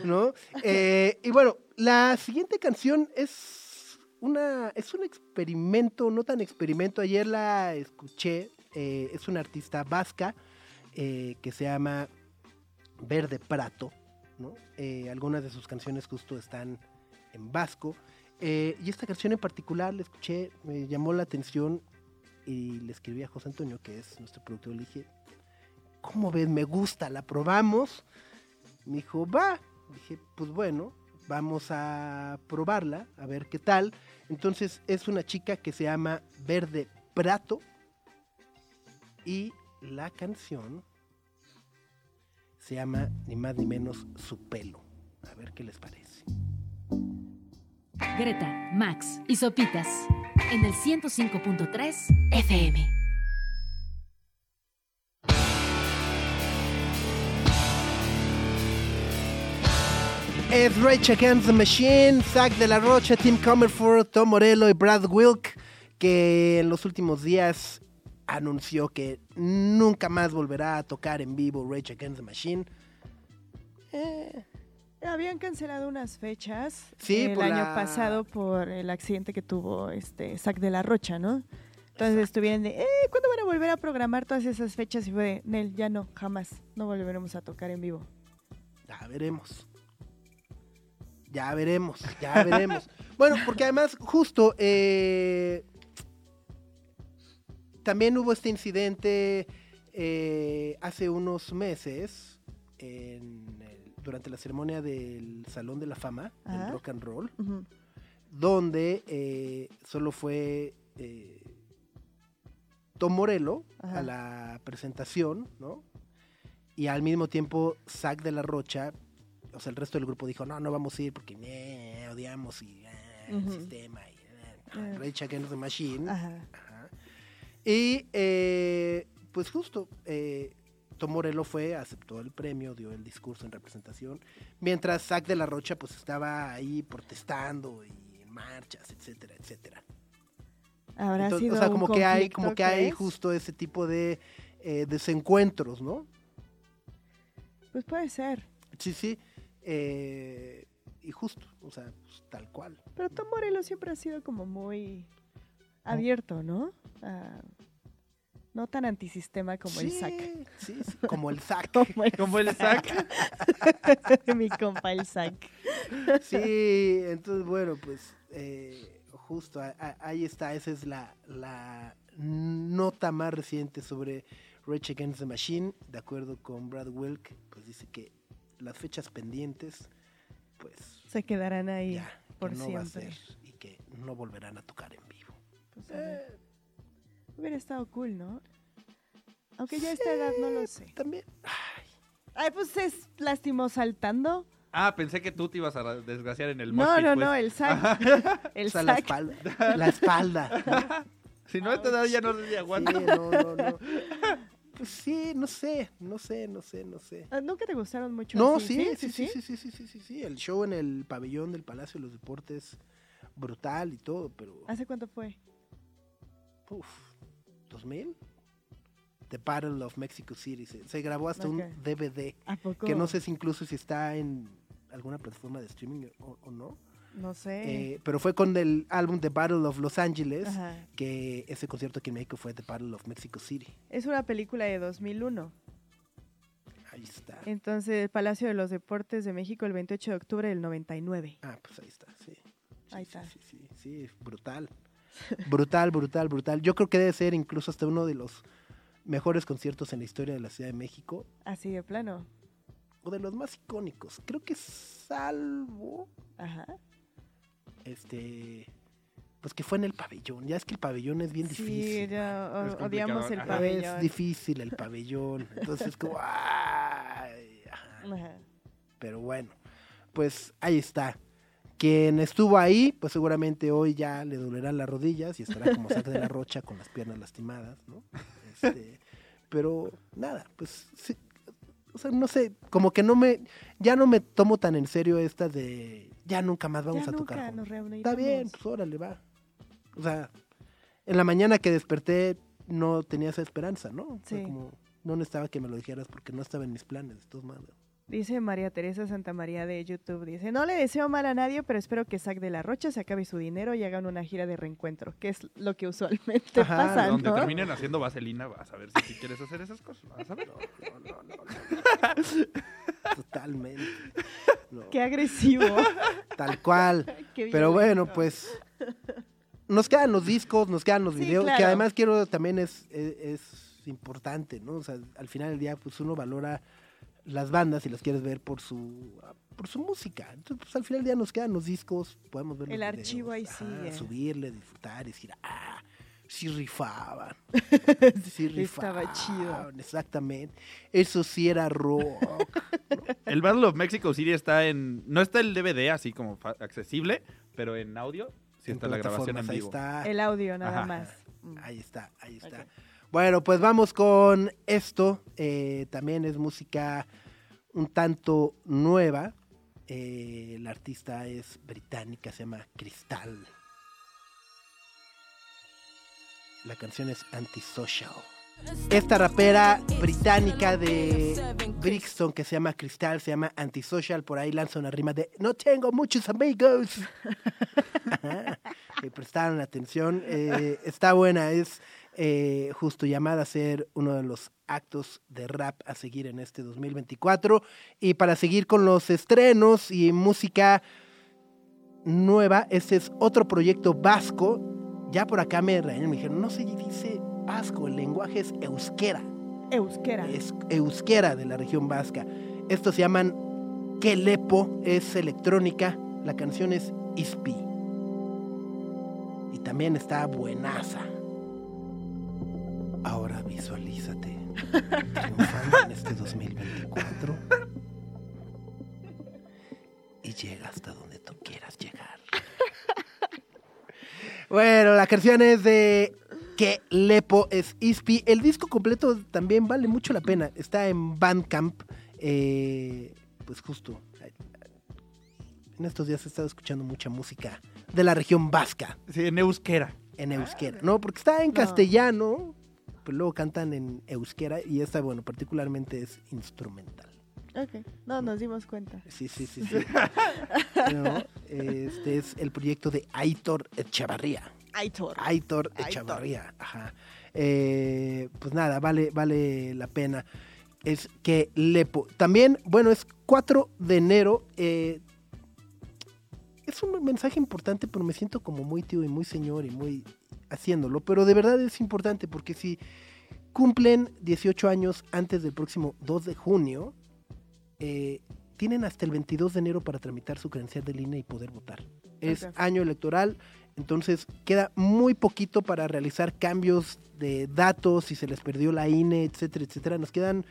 ¿no? Eh, y bueno, la siguiente canción es una es un experimento, no tan experimento. Ayer la escuché. eh, es una artista vasca eh, que se llama Verde Prato. ¿no? Eh, algunas de sus canciones justo están en vasco. Eh, y esta canción en particular la escuché, me llamó la atención y le escribí a José Antonio, que es nuestro productor, le dije, ¿cómo ves? Me gusta, la probamos. Me dijo, va. Dije, pues bueno, vamos a probarla, a ver qué tal. Entonces es una chica que se llama Verde Prato y la canción se llama ni más ni menos Su pelo. A ver qué les parece.
Greta, Max y Sopitas en el 105.3 FM.
Es Rage Against the Machine, Zach de la Rocha, Tim Comerford, Tom Morello y Brad Wilk, que en los últimos días anunció que nunca más volverá a tocar en vivo Rage Against the Machine. Eh,
Habían cancelado unas fechas
Sí,
el año
la-
pasado por el accidente que tuvo este Zac de la Rocha, ¿no? Entonces estuvieron de, eh, ¿cuándo van a volver a programar todas esas fechas? Y fue de, Nel, ya no, jamás, no volveremos a tocar en vivo.
ya veremos. Ya veremos, ya veremos. [laughs] bueno, porque además, justo, eh, también hubo este incidente eh, hace unos meses en el- durante la ceremonia del Salón de la Fama del
Ajá.
Rock and Roll, donde eh, solo fue eh, Tom Morello
Ajá.
a la presentación, ¿no? Y al mismo tiempo Zack de la Rocha, o sea, el resto del grupo dijo, no, no vamos a ir porque odiamos y, eh, el sistema y Eh. Rage Against the Machine.
Ajá.
Y eh, pues justo, eh, Tom Morello fue, aceptó el premio, dio el discurso en representación, mientras Zack de la Rocha pues estaba ahí protestando y en marchas, etcétera, etcétera.
Habrá
Entonces,
sido
o sea, como que hay, como que hay justo ese tipo de eh, desencuentros, ¿no?
Pues puede ser.
Sí, sí. eh, y justo, o sea, pues, tal cual.
Pero Tom Morello siempre ha sido como muy abierto, ¿no? A, No tan antisistema como el SAC.
Sí, sí, como el SAC. [laughs]
Como el, [laughs]
Como el SAC. [laughs]
mi compa el SAC.
Sí, entonces, bueno, pues eh, justo a- a- ahí está. Esa es la, la nota más reciente sobre Rage Against the Machine. De acuerdo con Brad Wilk, pues dice que las fechas pendientes, pues
Se quedarán ahí
ya, que
por
no va a
siempre.
ser y que no volverán a tocar en.
Pues, ver. Hubiera estado cool, ¿no? Aunque ya a esta edad no lo sé.
También,
Ay, pues es lastimó saltando.
Ah, pensé que tú te ibas a desgraciar en el
No, no,
pues.
no, el SAC. [laughs] El
o sea, la
SAC.
espalda. [laughs] La espalda. [laughs]
Si no, a esta edad ya no sé si
Sí,
aguanta.
no, no, no. Pues sí, no sé, no sé, no sé, no sé.
Ah, ¿Nunca te gustaron mucho?
No, sí, sí, sí, sí, sí, sí, sí, sí, sí. El show en el pabellón del Palacio de los Deportes, brutal y todo, pero...
¿Hace cuánto fue?
Uf, ¿2000? The Battle of Mexico City. Se, se grabó hasta un DVD,
¿A poco?
que no sé si incluso si está en alguna plataforma de streaming o, o no.
No sé.
Eh, pero fue con el álbum The Battle of Los Angeles,
Ajá.
que ese concierto aquí en México fue The Battle of Mexico City.
Es una película de 2001.
Ahí está.
Entonces, Palacio de los Deportes de México el 28 de octubre del 99.
Ah, pues ahí está, sí. Sí,
Ahí
sí,
está.
Sí, sí, sí, brutal. Brutal, brutal, brutal. Yo creo que debe ser incluso hasta uno de los mejores conciertos en la historia de la Ciudad de México,
Así de plano.
o de los más icónicos. Creo que salvo
Ajá.
este pues que fue en el pabellón. Ya es que el pabellón es bien
Sí,
difícil.
ya o-
Es
odiamos el.
Ah, Es
pabellón.
difícil el pabellón. [laughs] Entonces como ay, ajá.
Ajá.
Pero bueno, pues ahí está. Quien estuvo ahí, pues seguramente hoy ya le dolerán las rodillas y estará como saca de la rocha con las piernas lastimadas, ¿no? Este, pero nada, pues sí, o sea, no sé, como que no me, ya no me tomo tan en serio esta de, ya nunca más vamos
ya
a
nunca
tocar.
nos.
Está bien, pues órale, va. O sea, en la mañana que desperté no tenía esa esperanza, ¿no?
Sí.
como, no necesitaba que me lo dijeras porque no estaba en mis planes, de todos modos.
Dice María Teresa Santamaría de YouTube, dice, no le deseo mal a nadie, pero espero que Zac de la Rocha se acabe su dinero y hagan una gira de reencuentro, que es lo que usualmente
Ajá,
pasa,
Donde
¿no?
terminen haciendo vaselina, vas a ver si quieres hacer esas cosas. Vas a ver.
No, no, no, no. [laughs] Totalmente. No,
Qué agresivo.
tal cual. [laughs]
Qué
Pero bueno, pues nos quedan los discos, nos quedan los
Sí,
videos, que además quiero también es, es, es importante, ¿no? O sea, al final del día, pues uno valora las bandas y las quieres ver por su por su música. Entonces, pues al final del día nos quedan los discos, podemos ver
El
los
archivo ahí
videos,
sigue.
subirle, disfrutar y decir, ah, sí rifaban. [laughs] Sí
Estaba
rifaban,
chido.
Exactamente. Eso sí era rock. [laughs]
El Battle of Mexico City está en. No está el DVD así como fa- accesible, pero en audio sí
En
está la grabación en
plataformas, ahí
vivo.
está.
El audio nada
Ajá.
más.
Ahí está, ahí está. Bueno, pues vamos con esto. eh, también es música un tanto nueva. Eh, la artista es británica, se llama Cristal. La canción es Antisocial. Esta rapera británica de Brixton que se llama Cristal, se llama Antisocial, por ahí lanza una rima de No tengo muchos amigos. [laughs] [laughs] que prestaron atención. eh, está buena, es eh, justo llamada a ser uno de los actos de rap a seguir en este 2024. Y para seguir con los estrenos y música nueva, este es otro proyecto vasco. Ya por acá me regañaron, me dijeron, no se dice vasco, el lenguaje es euskera
Euskera.
es euskera de la región vasca. Estos se llaman Kelepo, es electrónica, la canción es Ispi. Y también está buenaza. Ahora visualízate [laughs] triunfando en este 2024 y llega hasta donde tú quieras llegar. Bueno, la canción es de que Lepo es Ispi. El disco completo también vale mucho la pena. Está en Bandcamp. eh, pues justo. En estos días he estado escuchando mucha música de la región vasca,
Sí, en euskera.
en euskera. No, porque está en
No.
castellano, pero luego cantan en euskera y esta, bueno, particularmente es instrumental.
Ok. No, nos dimos cuenta.
Sí, sí, sí. sí. [laughs] No, este es el proyecto de Aitor Echavarría.
Aitor.
Aitor
Aitor.
Echavarría. Ajá. eh, pues nada, vale, vale la pena. Es que Lepo. También, bueno, es 4 de enero. eh, es un mensaje importante, pero me siento como muy tío y muy señor y muy haciéndolo. Pero de verdad es importante porque si cumplen 18 años antes del próximo 2 de junio, eh, tienen hasta el 22 de enero para tramitar su credencial del INE y poder votar. Es año electoral, entonces queda muy poquito para realizar cambios de datos, si se les perdió la INE, etcétera, etcétera. Nos quedan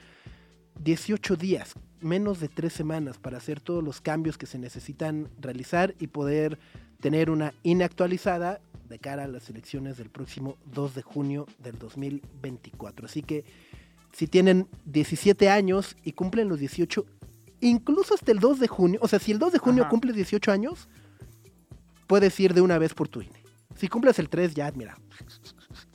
18 días, menos de tres semanas para hacer todos los cambios que se necesitan realizar y poder tener una INE actualizada de cara a las elecciones del próximo 2 de junio del 2024. Así que si tienen 17 años y cumplen los 18, incluso hasta el 2 de junio, o sea, si el 2 de junio
Ajá.
cumples 18 años, puedes ir de una vez por tu INE. Si cumples el 3, ya, mira,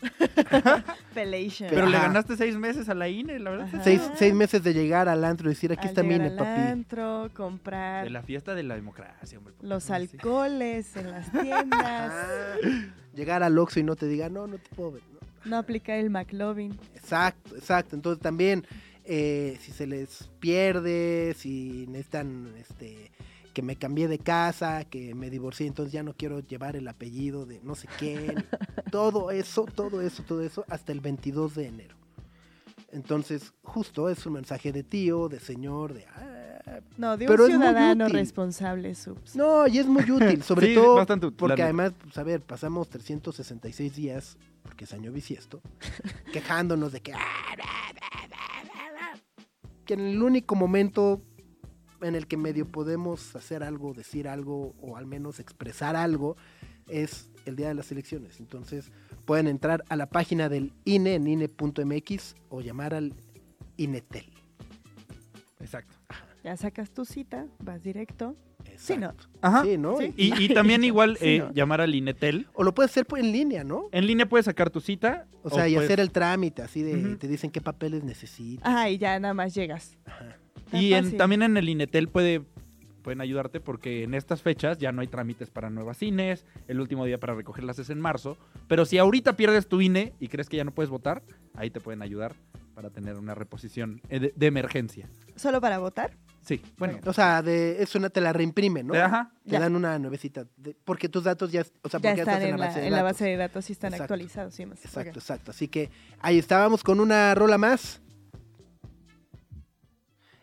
[laughs]
Pelation.
Pero le ganaste seis meses a la INE, la verdad.
Seis, seis meses de llegar al antro y decir, aquí
Al
está mi
llegar
INE,
al
papi.
antro, comprar
De la fiesta de la democracia, hombre. ¿por qué
los alcoholes en las [laughs] tiendas,
Ah, llegar al Oxxo y no te diga, no, no te puedo ver. ¿no?
no aplicar el McLovin.
Exacto, exacto. Entonces también, eh, si se les pierde, si necesitan este, que me cambié de casa, que me divorcié, entonces ya no quiero llevar el apellido de no sé quién. [laughs] todo eso, todo eso, todo eso, hasta el 22 de enero. Entonces, justo es un mensaje de tío, de señor, de... ah,
No, de un ciudadano responsable, subs.
No, y es muy [laughs] útil, sobre
Sí,
todo
bastante
porque además, pues, a ver, pasamos 366 días, porque es año bisiesto, [laughs] quejándonos de que... "Ah, Que en el único momento en el que medio podemos hacer algo, decir algo, o al menos expresar algo, es el día de las elecciones. Entonces, pueden entrar a la página del INE en INE.mx o llamar al INETEL.
Exacto.
Ya sacas tu cita, vas directo. Sí, no.
Ajá.
Sí, ¿no?
Sí.
Y, y también [laughs] igual
Sí,
eh,
¿no?
llamar al INETEL.
O lo puedes hacer pues, en línea, ¿no?
En línea puedes sacar tu cita.
O sea, y
puedes-
hacer el trámite, así de, te dicen qué papeles necesitas.
Ah, y ya nada más llegas.
Ajá.
Tan
Y en- también en el INETEL puede, pueden ayudarte porque en estas fechas ya no hay trámites para nuevas cines, el último día para recogerlas es en marzo, pero si ahorita pierdes tu INE y crees que ya no puedes votar, ahí te pueden ayudar para tener una reposición eh, de, de emergencia.
¿Solo para votar?
Sí, bueno.
O sea, de, es una, te la reimprimen, ¿no?
de- ajá.
Te
Ya.
dan una nuevecita. de- porque tus datos ya, o sea,
Ya
porque
están
estás
en, la, en la
datos.
base de datos y están
Exacto.
actualizados. Sí, más.
Exacto, exacto. Así que ahí estábamos con una rola más.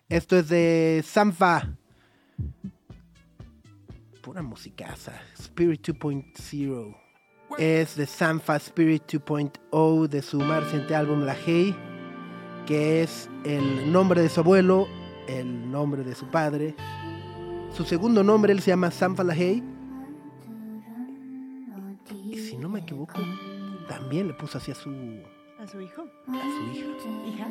Esto es de Sanfa. Pura musicaza. Spirit 2.0. Es de Sanfa Spirit 2.0 de su más reciente álbum La Hey, que es el nombre de su abuelo, el nombre de su padre. Su segundo nombre, él se llama Sanfa La Hey. Y si no me equivoco, también le puso así a su,
¿A su hijo?
a su hija.
Hija.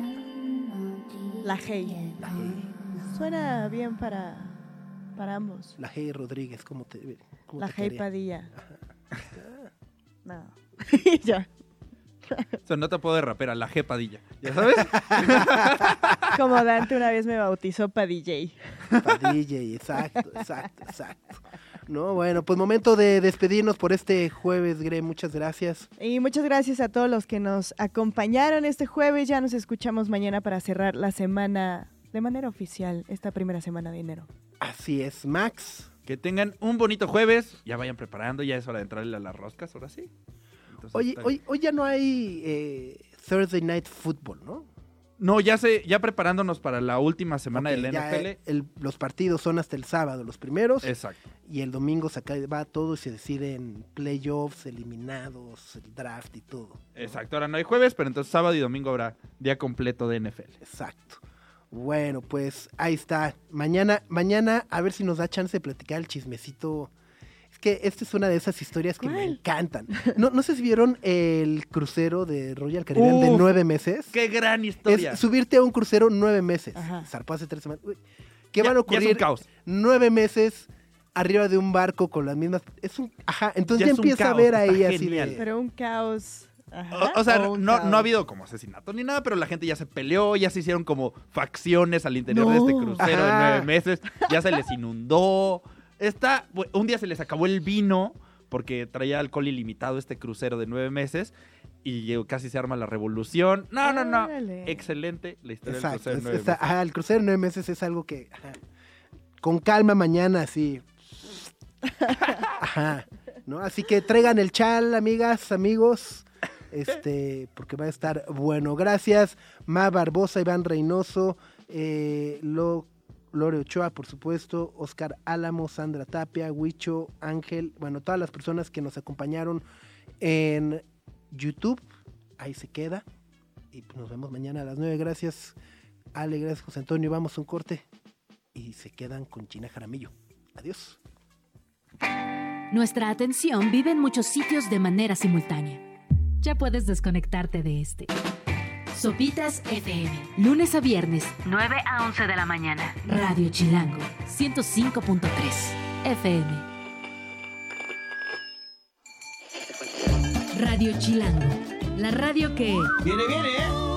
La Hey.
La Hey,
Suena bien para, para ambos.
la Hey Rodríguez, ¿cómo te, cómo
La [laughs]
te
Hey
quedaría?
Padilla. No. ya.
Se nota puedo de rapera, la G Padilla. ¿Ya sabes? [laughs]
Como Dante una vez me bautizó Padilla.
Padilla, exacto, exacto, exacto. No, bueno, pues momento de despedirnos por este jueves, Gre, muchas gracias.
Y muchas gracias a todos los que nos acompañaron este jueves. Ya nos escuchamos mañana para cerrar la semana de manera oficial, esta primera semana de enero.
Así es, Max.
Que tengan un bonito jueves. Ya vayan preparando, ya es hora de entrarle a las roscas, ahora sí. Entonces,
hoy, hoy ya no hay eh, Thursday Night Football, ¿no?
No, ya sé, ya preparándonos para la última semana
Ok,
del NFL.
el- los partidos son hasta el sábado, los primeros.
Exacto.
Y el domingo se acaba todo y se deciden playoffs, eliminados, el draft y todo.
Exacto, ahora no hay jueves, pero entonces sábado y domingo habrá día completo de NFL.
Exacto. Bueno, pues ahí está. Mañana, mañana a ver si nos da chance de platicar el chismecito. Que esta es una de esas historias que me encantan. No, no sé si vieron el crucero de Royal Caribbean de nueve meses.
¡Qué gran historia!
Es subirte a un crucero nueve meses.
Ajá.
Zarpó hace tres semanas. Uy, ¿Qué
Ya-
van a
ya
ocurrir?
es un caos.
Nueve meses arriba de un barco con las mismas. Es un. Ajá. Entonces
Ya
empieza a ver ahí así
genial.
de.
Pero un caos. Ajá,
O, o sea,
o
no,
caos.
no ha habido como asesinato ni nada, pero la gente ya se peleó, ya se hicieron como facciones al interior de este crucero de nueve meses, ya se les inundó. Un día se les acabó el vino porque traía alcohol ilimitado este crucero de nueve meses y casi se arma la revolución. No, no, no. Excelente la historia
Exacto.
del crucero de nueve meses.
ajá, el crucero de nueve meses es algo que. ajá, con calma mañana, así. [laughs] Ajá. ¿no? Así que traigan el chal, amigas, amigos. Este, porque va a estar bueno. Gracias, Ma Barbosa, Iván Reynoso, eh, Lo, Lore Ochoa, por supuesto, Oscar Álamo, Sandra Tapia, Huicho, Ángel, bueno, todas las personas que nos acompañaron en YouTube. Ahí se queda. Y pues nos vemos mañana a las 9. Gracias, Ale, gracias, José Antonio. Vamos a un corte. Y se quedan con China Jaramillo. Adiós.
Nuestra atención vive en muchos sitios de manera simultánea. Ya puedes desconectarte de este. Sopitas FM. Lunes a viernes, 9 a 11 de la mañana. Radio Chilango, 105.3 FM. Radio Chilango. La radio que...
Viene, viene, ¿eh?